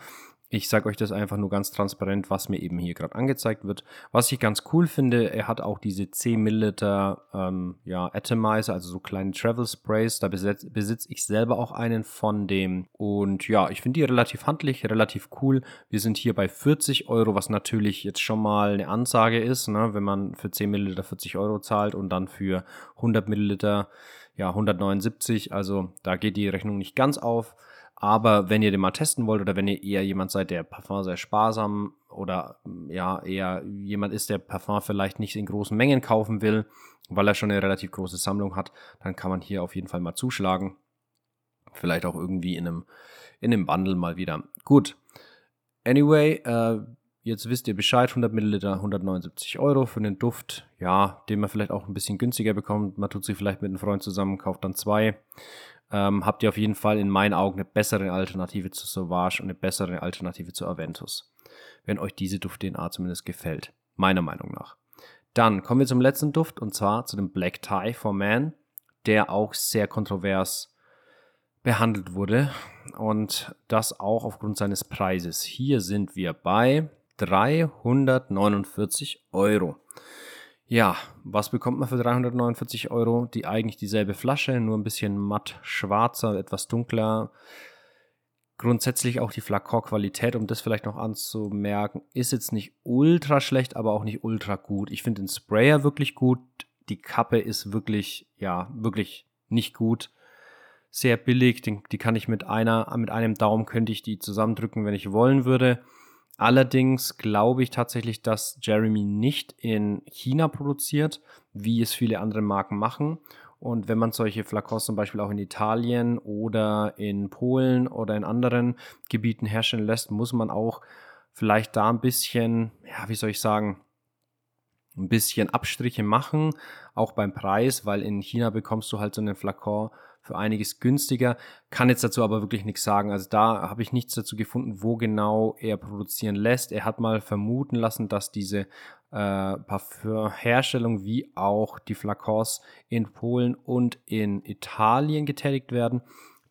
A: Ich sage euch das einfach nur ganz transparent, was mir eben hier gerade angezeigt wird. Was ich ganz cool finde, er hat auch diese 10 Milliliter ähm, ja, Atomizer, also so kleine Travel Sprays. Da besitze besitz ich selber auch einen von dem. Und ja, ich finde die relativ handlich, relativ cool. Wir sind hier bei 40 Euro, was natürlich jetzt schon mal eine Ansage ist, ne? wenn man für 10 Milliliter 40 Euro zahlt und dann für 100 Milliliter ja 179. Also da geht die Rechnung nicht ganz auf. Aber wenn ihr den mal testen wollt oder wenn ihr eher jemand seid, der Parfum sehr sparsam oder ja, eher jemand ist, der Parfum vielleicht nicht in großen Mengen kaufen will, weil er schon eine relativ große Sammlung hat, dann kann man hier auf jeden Fall mal zuschlagen. Vielleicht auch irgendwie in einem, in einem Bundle mal wieder. Gut. Anyway, äh, jetzt wisst ihr Bescheid, 100 Milliliter, 179 Euro für einen Duft, ja, den man vielleicht auch ein bisschen günstiger bekommt. Man tut sich vielleicht mit einem Freund zusammen, kauft dann zwei ähm, habt ihr auf jeden Fall in meinen Augen eine bessere Alternative zu Sauvage und eine bessere Alternative zu Aventus. Wenn euch diese Duft-DNA zumindest gefällt. Meiner Meinung nach. Dann kommen wir zum letzten Duft und zwar zu dem Black Tie for Man, der auch sehr kontrovers behandelt wurde und das auch aufgrund seines Preises. Hier sind wir bei 349 Euro. Ja, was bekommt man für 349 Euro? Die eigentlich dieselbe Flasche, nur ein bisschen matt schwarzer, etwas dunkler. Grundsätzlich auch die Flakon-Qualität, um das vielleicht noch anzumerken, ist jetzt nicht ultra schlecht, aber auch nicht ultra gut. Ich finde den Sprayer wirklich gut. Die Kappe ist wirklich, ja, wirklich nicht gut. Sehr billig. Die kann ich mit einer, mit einem Daumen könnte ich die zusammendrücken, wenn ich wollen würde. Allerdings glaube ich tatsächlich, dass Jeremy nicht in China produziert, wie es viele andere Marken machen. Und wenn man solche Flakons zum Beispiel auch in Italien oder in Polen oder in anderen Gebieten herstellen lässt, muss man auch vielleicht da ein bisschen, ja, wie soll ich sagen, ein bisschen Abstriche machen, auch beim Preis, weil in China bekommst du halt so einen Flakon für einiges günstiger. Kann jetzt dazu aber wirklich nichts sagen. Also da habe ich nichts dazu gefunden, wo genau er produzieren lässt. Er hat mal vermuten lassen, dass diese äh, Parfümherstellung wie auch die Flakons in Polen und in Italien getätigt werden.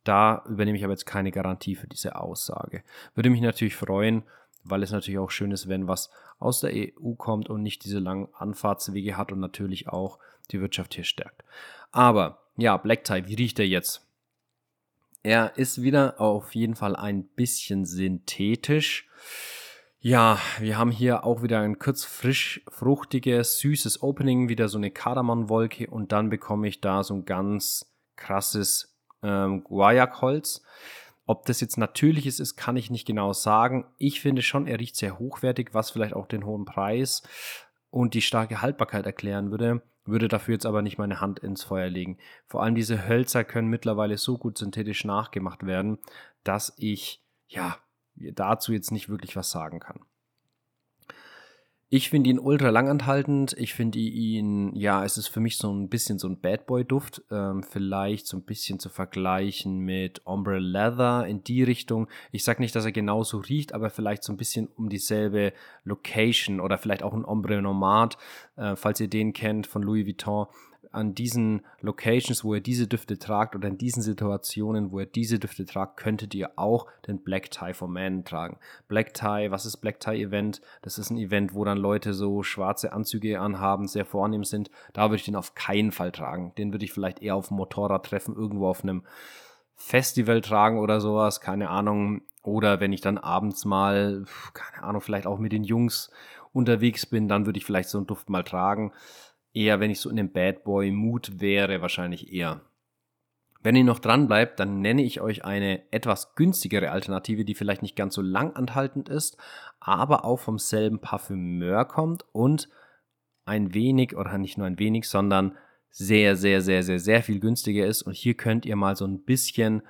A: Da übernehme ich aber jetzt keine Garantie für diese Aussage. Würde mich natürlich freuen, weil es natürlich auch schön ist, wenn was aus der EU kommt und nicht diese langen Anfahrtswege hat und natürlich auch die Wirtschaft hier stärkt. Aber ja, Black Tie, wie riecht er jetzt? Er ist wieder auf jeden Fall ein bisschen synthetisch. Ja, wir haben hier auch wieder ein kurz frisch, fruchtiges, süßes Opening, wieder so eine Kardamomwolke und dann bekomme ich da so ein ganz krasses ähm, Guayak-Holz. Ob das jetzt natürliches ist, kann ich nicht genau sagen. Ich finde schon, er riecht sehr hochwertig, was vielleicht auch den hohen Preis und die starke Haltbarkeit erklären würde würde dafür jetzt aber nicht meine Hand ins Feuer legen. Vor allem diese Hölzer können mittlerweile so gut synthetisch nachgemacht werden, dass ich ja dazu jetzt nicht wirklich was sagen kann. Ich finde ihn ultra langanhaltend. Ich finde ihn, ja, es ist für mich so ein bisschen so ein Bad Boy-Duft. Ähm, vielleicht so ein bisschen zu vergleichen mit Ombre Leather in die Richtung. Ich sage nicht, dass er genauso riecht, aber vielleicht so ein bisschen um dieselbe Location oder vielleicht auch ein Ombre Nomad, äh, falls ihr den kennt von Louis Vuitton an diesen Locations, wo ihr diese Düfte tragt oder in diesen Situationen, wo ihr diese Düfte tragt, könntet ihr auch den Black Tie for Men tragen. Black Tie, was ist Black Tie Event? Das ist ein Event, wo dann Leute so schwarze Anzüge anhaben, sehr vornehm sind. Da würde ich den auf keinen Fall tragen. Den würde ich vielleicht eher auf dem Motorrad treffen, irgendwo auf einem Festival tragen oder sowas, keine Ahnung. Oder wenn ich dann abends mal, keine Ahnung, vielleicht auch mit den Jungs unterwegs bin, dann würde ich vielleicht so einen Duft mal tragen eher, wenn ich so in dem Bad Boy Mood wäre, wahrscheinlich eher. Wenn ihr noch dran bleibt, dann nenne ich euch eine etwas günstigere Alternative, die vielleicht nicht ganz so lang anhaltend ist, aber auch vom selben Parfümeur kommt und ein wenig oder nicht nur ein wenig, sondern sehr, sehr, sehr, sehr, sehr viel günstiger ist. Und hier könnt ihr mal so ein bisschen,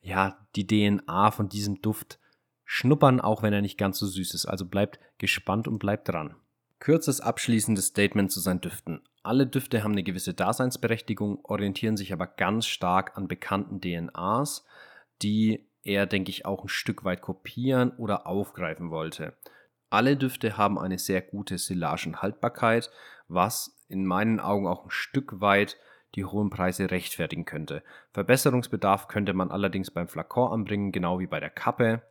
A: ja, die DNA von diesem Duft schnuppern, auch wenn er nicht ganz so süß ist. Also bleibt gespannt und bleibt dran. Kürzes abschließendes Statement zu seinen Düften. Alle Düfte haben eine gewisse Daseinsberechtigung, orientieren sich aber ganz stark an bekannten DNAs, die er, denke ich, auch ein Stück weit kopieren oder aufgreifen wollte. Alle Düfte haben eine sehr gute Silagenhaltbarkeit, was in meinen Augen auch ein Stück weit die hohen Preise rechtfertigen könnte. Verbesserungsbedarf könnte man allerdings beim Flakon anbringen, genau wie bei der Kappe.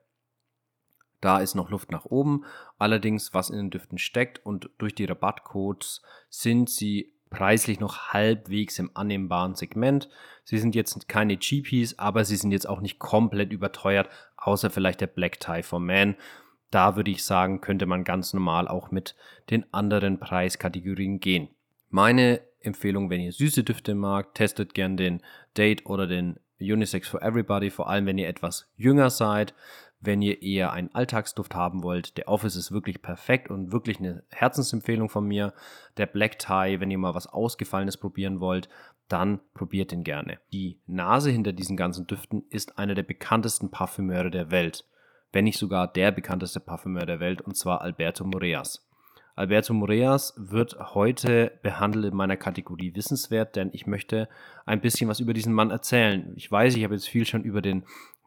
A: Da ist noch Luft nach oben. Allerdings, was in den Düften steckt und durch die Rabattcodes sind sie preislich noch halbwegs im annehmbaren Segment. Sie sind jetzt keine GPs, aber sie sind jetzt auch nicht komplett überteuert, außer vielleicht der Black Tie for Man. Da würde ich sagen, könnte man ganz normal auch mit den anderen Preiskategorien gehen. Meine Empfehlung, wenn ihr süße Düfte mag, testet gern den Date oder den Unisex for Everybody, vor allem wenn ihr etwas jünger seid. Wenn ihr eher einen Alltagsduft haben wollt, der Office ist wirklich perfekt und wirklich eine Herzensempfehlung von mir. Der Black Tie, wenn ihr mal was Ausgefallenes probieren wollt, dann probiert ihn gerne. Die Nase hinter diesen ganzen Düften ist einer der bekanntesten Parfümeure der Welt. Wenn nicht sogar der bekannteste Parfümeur der Welt, und zwar Alberto Moreas. Alberto Moreas wird heute behandelt in meiner Kategorie Wissenswert, denn ich möchte ein bisschen was über diesen Mann erzählen. Ich weiß, ich habe jetzt viel schon über den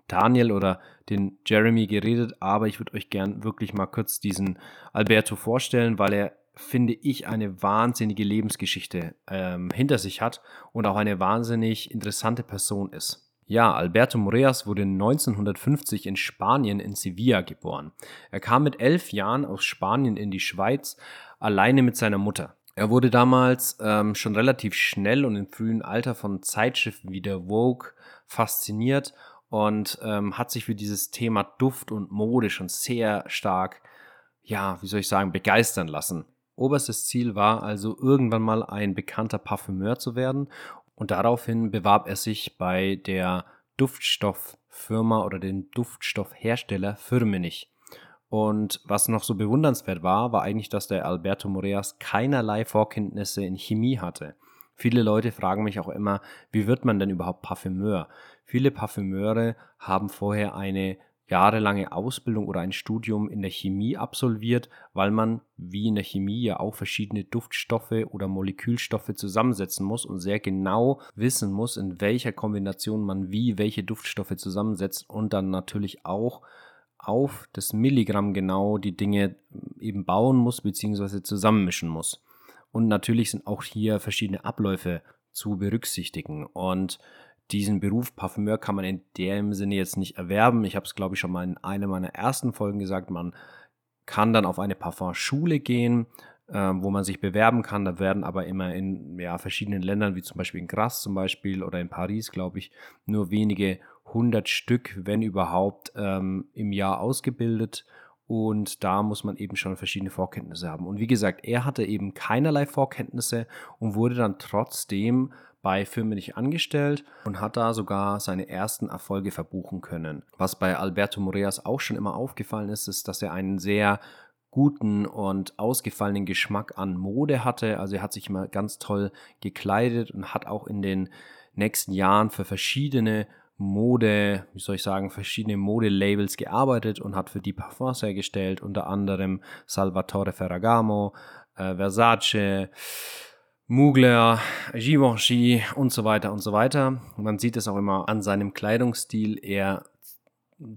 A: Daniel oder den Jeremy geredet, aber ich würde euch gern wirklich mal kurz diesen Alberto vorstellen, weil er, finde ich, eine wahnsinnige Lebensgeschichte ähm, hinter sich hat und auch eine wahnsinnig interessante Person ist. Ja, Alberto Moreas wurde 1950 in Spanien in Sevilla geboren. Er kam mit elf Jahren aus Spanien in die Schweiz, alleine mit seiner Mutter. Er wurde damals ähm, schon relativ schnell und im frühen Alter von Zeitschriften wie der Vogue fasziniert und ähm, hat sich für dieses Thema Duft und Mode schon sehr stark, ja, wie soll ich sagen, begeistern lassen. Oberstes Ziel war also irgendwann mal ein bekannter Parfümeur zu werden und daraufhin bewarb er sich bei der Duftstofffirma oder dem Duftstoffhersteller Firmenich. Und was noch so bewundernswert war, war eigentlich, dass der Alberto Moreas keinerlei Vorkenntnisse in Chemie hatte. Viele Leute fragen mich auch immer, wie wird man denn überhaupt Parfümeur? Viele Parfümeure haben vorher eine jahrelange Ausbildung oder ein Studium in der Chemie absolviert, weil man wie in der Chemie ja auch verschiedene Duftstoffe oder Molekülstoffe zusammensetzen muss und sehr genau wissen muss, in welcher Kombination man wie welche Duftstoffe zusammensetzt und dann natürlich auch auf das Milligramm genau die Dinge eben bauen muss bzw. zusammenmischen muss. Und natürlich sind auch hier verschiedene Abläufe zu berücksichtigen. Und diesen Beruf Parfümeur kann man in dem Sinne jetzt nicht erwerben. Ich habe es, glaube ich, schon mal in einer meiner ersten Folgen gesagt. Man kann dann auf eine Parfumschule gehen, äh, wo man sich bewerben kann. Da werden aber immer in ja, verschiedenen Ländern, wie zum Beispiel in Grasse zum Beispiel oder in Paris, glaube ich, nur wenige hundert Stück, wenn überhaupt, ähm, im Jahr ausgebildet. Und da muss man eben schon verschiedene Vorkenntnisse haben. Und wie gesagt, er hatte eben keinerlei Vorkenntnisse und wurde dann trotzdem bei Firmenich angestellt und hat da sogar seine ersten Erfolge verbuchen können. Was bei Alberto Moreas auch schon immer aufgefallen ist, ist, dass er einen sehr guten und ausgefallenen Geschmack an Mode hatte. Also er hat sich immer ganz toll gekleidet und hat auch in den nächsten Jahren für verschiedene Mode, wie soll ich sagen, verschiedene Modelabels gearbeitet und hat für die Parfums hergestellt, unter anderem Salvatore Ferragamo, äh, Versace, Mugler, Givenchy und so weiter und so weiter. Man sieht es auch immer an seinem Kleidungsstil. Er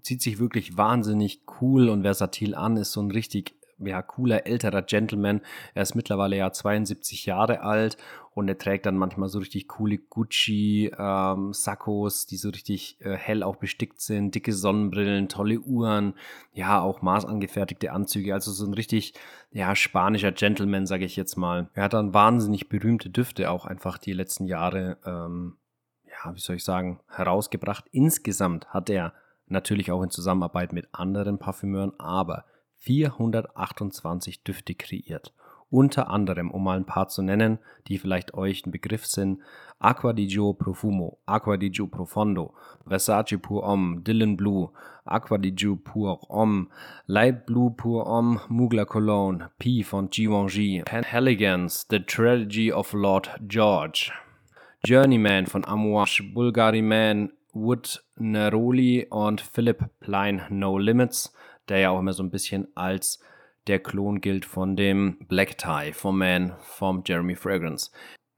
A: zieht sich wirklich wahnsinnig cool und versatil an, ist so ein richtig ja, cooler älterer Gentleman. Er ist mittlerweile ja 72 Jahre alt und er trägt dann manchmal so richtig coole Gucci ähm, die so richtig äh, hell auch bestickt sind, dicke Sonnenbrillen, tolle Uhren, ja, auch maßangefertigte Anzüge, also so ein richtig ja, spanischer Gentleman, sage ich jetzt mal. Er hat dann wahnsinnig berühmte Düfte auch einfach die letzten Jahre ähm, ja, wie soll ich sagen, herausgebracht. Insgesamt hat er natürlich auch in Zusammenarbeit mit anderen Parfümeuren, aber 428 Düfte kreiert. Unter anderem, um mal ein paar zu nennen, die vielleicht euch ein Begriff sind, Aqua di Gio Profumo, Aqua di Gio Profondo, Versace Pur Homme, Dylan Blue, Aqua di Gio Pur Homme, Light Blue Pur Homme, Mugler Cologne, P von Givenchy, Penhaligans, The Tragedy of Lord George, Journeyman von Amouage, Bulgari Man, Wood Neroli und Philip Plein No Limits, der ja auch immer so ein bisschen als der Klon gilt von dem Black Tie vom Man vom Jeremy Fragrance.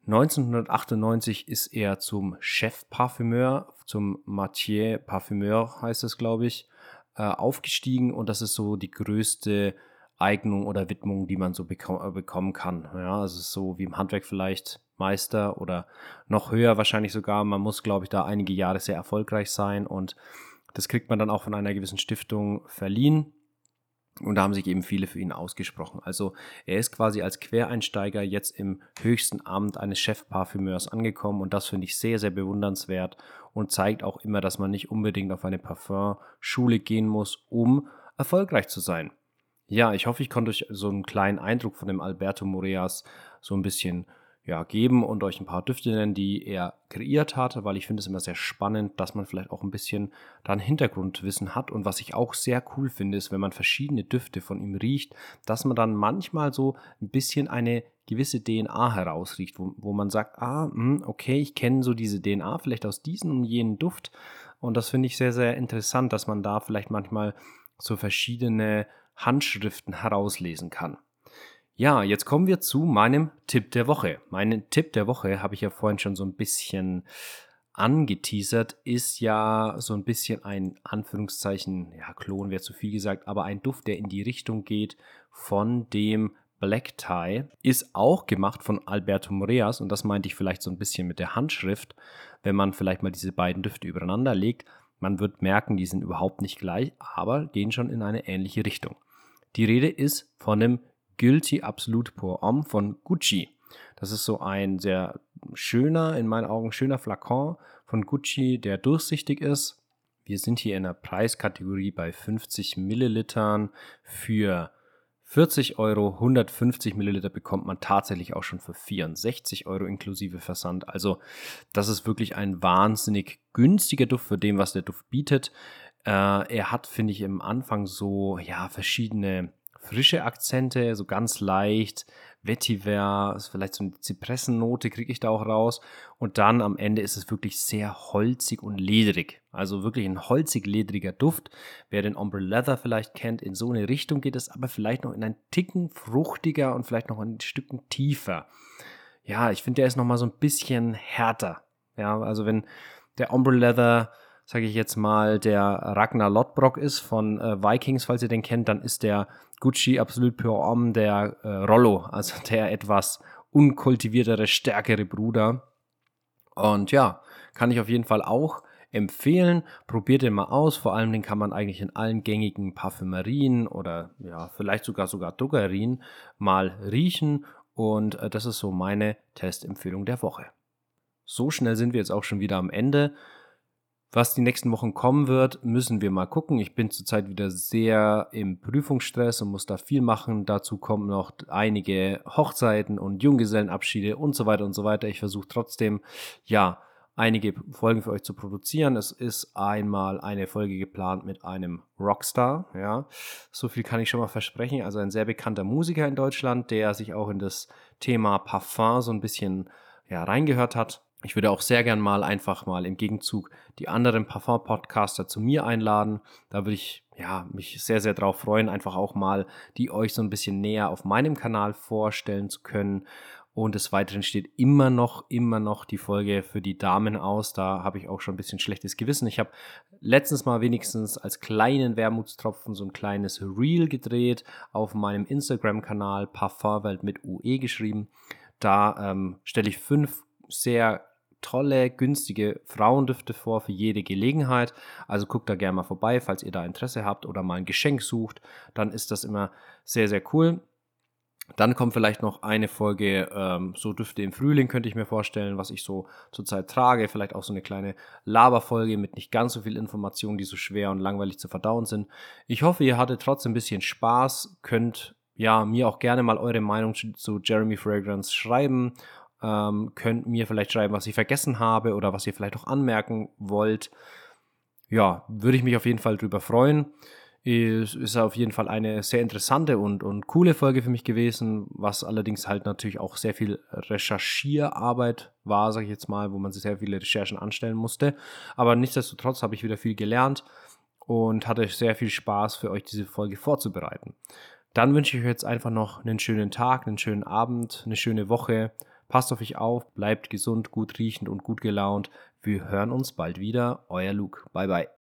A: 1998 ist er zum Chef-Parfümeur, zum Mathieu Parfümeur heißt es, glaube ich, äh, aufgestiegen und das ist so die größte Eignung oder Widmung, die man so beko bekommen kann. Ja, also so wie im Handwerk vielleicht Meister oder noch höher wahrscheinlich sogar. Man muss, glaube ich, da einige Jahre sehr erfolgreich sein und das kriegt man dann auch von einer gewissen Stiftung verliehen. Und da haben sich eben viele für ihn ausgesprochen. Also er ist quasi als Quereinsteiger jetzt im höchsten Amt eines Chefparfümeurs angekommen und das finde ich sehr, sehr bewundernswert und zeigt auch immer, dass man nicht unbedingt auf eine Parfumschule gehen muss, um erfolgreich zu sein. Ja, ich hoffe, ich konnte euch so einen kleinen Eindruck von dem Alberto Moreas so ein bisschen ja, geben und euch ein paar Düfte nennen, die er kreiert hat, weil ich finde es immer sehr spannend, dass man vielleicht auch ein bisschen dann Hintergrundwissen hat. Und was ich auch sehr cool finde, ist, wenn man verschiedene Düfte von ihm riecht, dass man dann manchmal so ein bisschen eine gewisse DNA herausriecht, wo, wo man sagt, ah, hm, okay, ich kenne so diese DNA vielleicht aus diesem und jenen Duft. Und das finde ich sehr, sehr interessant, dass man da vielleicht manchmal so verschiedene Handschriften herauslesen kann. Ja, jetzt kommen wir zu meinem Tipp der Woche. Mein Tipp der Woche habe ich ja vorhin schon so ein bisschen angeteasert, ist ja so ein bisschen ein Anführungszeichen, ja, Klon wäre zu viel gesagt, aber ein Duft, der in die Richtung geht von dem Black Tie, ist auch gemacht von Alberto Moreas und das meinte ich vielleicht so ein bisschen mit der Handschrift, wenn man vielleicht mal diese beiden Düfte übereinander legt. Man wird merken, die sind überhaupt nicht gleich, aber gehen schon in eine ähnliche Richtung. Die Rede ist von dem Guilty Absolute Pour Homme von Gucci. Das ist so ein sehr schöner, in meinen Augen schöner Flakon von Gucci, der durchsichtig ist. Wir sind hier in der Preiskategorie bei 50 Millilitern für 40 Euro, 150 Milliliter bekommt man tatsächlich auch schon für 64 Euro inklusive Versand. Also das ist wirklich ein wahnsinnig günstiger Duft für dem, was der Duft bietet. Äh, er hat, finde ich, im Anfang so ja verschiedene frische Akzente, so ganz leicht. Vetiver, vielleicht so eine Zypressennote kriege ich da auch raus. Und dann am Ende ist es wirklich sehr holzig und ledrig. Also wirklich ein holzig-ledriger Duft. Wer den Ombre Leather vielleicht kennt, in so eine Richtung geht es aber vielleicht noch in einen Ticken fruchtiger und vielleicht noch ein Stücken tiefer. Ja, ich finde, der ist nochmal so ein bisschen härter. Ja, also wenn der Ombre Leather sage ich jetzt mal, der Ragnar Lodbrok ist von äh, Vikings, falls ihr den kennt, dann ist der Gucci Absolut Pure Homme der äh, Rollo, also der etwas unkultiviertere, stärkere Bruder. Und ja, kann ich auf jeden Fall auch empfehlen. Probiert den mal aus. Vor allem den kann man eigentlich in allen gängigen Parfümerien oder ja, vielleicht sogar sogar Drogerien mal riechen. Und äh, das ist so meine Testempfehlung der Woche. So schnell sind wir jetzt auch schon wieder am Ende. Was die nächsten Wochen kommen wird, müssen wir mal gucken. Ich bin zurzeit wieder sehr im Prüfungsstress und muss da viel machen. Dazu kommen noch einige Hochzeiten und Junggesellenabschiede und so weiter und so weiter. Ich versuche trotzdem, ja, einige Folgen für euch zu produzieren. Es ist einmal eine Folge geplant mit einem Rockstar, ja. So viel kann ich schon mal versprechen. Also ein sehr bekannter Musiker in Deutschland, der sich auch in das Thema Parfum so ein bisschen ja, reingehört hat. Ich würde auch sehr gern mal einfach mal im Gegenzug die anderen Parfum-Podcaster zu mir einladen. Da würde ich ja, mich sehr, sehr drauf freuen, einfach auch mal die euch so ein bisschen näher auf meinem Kanal vorstellen zu können. Und des Weiteren steht immer noch, immer noch die Folge für die Damen aus. Da habe ich auch schon ein bisschen schlechtes Gewissen. Ich habe letztens mal wenigstens als kleinen Wermutstropfen so ein kleines Reel gedreht auf meinem Instagram-Kanal Parfumwelt mit UE geschrieben. Da ähm, stelle ich fünf sehr tolle, günstige Frauendüfte vor für jede Gelegenheit. Also guckt da gerne mal vorbei, falls ihr da Interesse habt oder mal ein Geschenk sucht. Dann ist das immer sehr, sehr cool. Dann kommt vielleicht noch eine Folge, ähm, so Düfte im Frühling, könnte ich mir vorstellen, was ich so zurzeit trage. Vielleicht auch so eine kleine Laberfolge mit nicht ganz so viel Informationen, die so schwer und langweilig zu verdauen sind. Ich hoffe, ihr hattet trotzdem ein bisschen Spaß, könnt ja mir auch gerne mal eure Meinung zu Jeremy Fragrance schreiben ähm, könnt mir vielleicht schreiben, was ich vergessen habe oder was ihr vielleicht auch anmerken wollt. Ja, würde ich mich auf jeden Fall drüber freuen. Es ist auf jeden Fall eine sehr interessante und, und coole Folge für mich gewesen, was allerdings halt natürlich auch sehr viel Recherchierarbeit war, sage ich jetzt mal, wo man sehr viele Recherchen anstellen musste. Aber nichtsdestotrotz habe ich wieder viel gelernt und hatte sehr viel Spaß für euch diese Folge vorzubereiten. Dann wünsche ich euch jetzt einfach noch einen schönen Tag, einen schönen Abend, eine schöne Woche. Passt auf euch auf, bleibt gesund, gut riechend und gut gelaunt. Wir hören uns bald wieder. Euer Luke. Bye bye.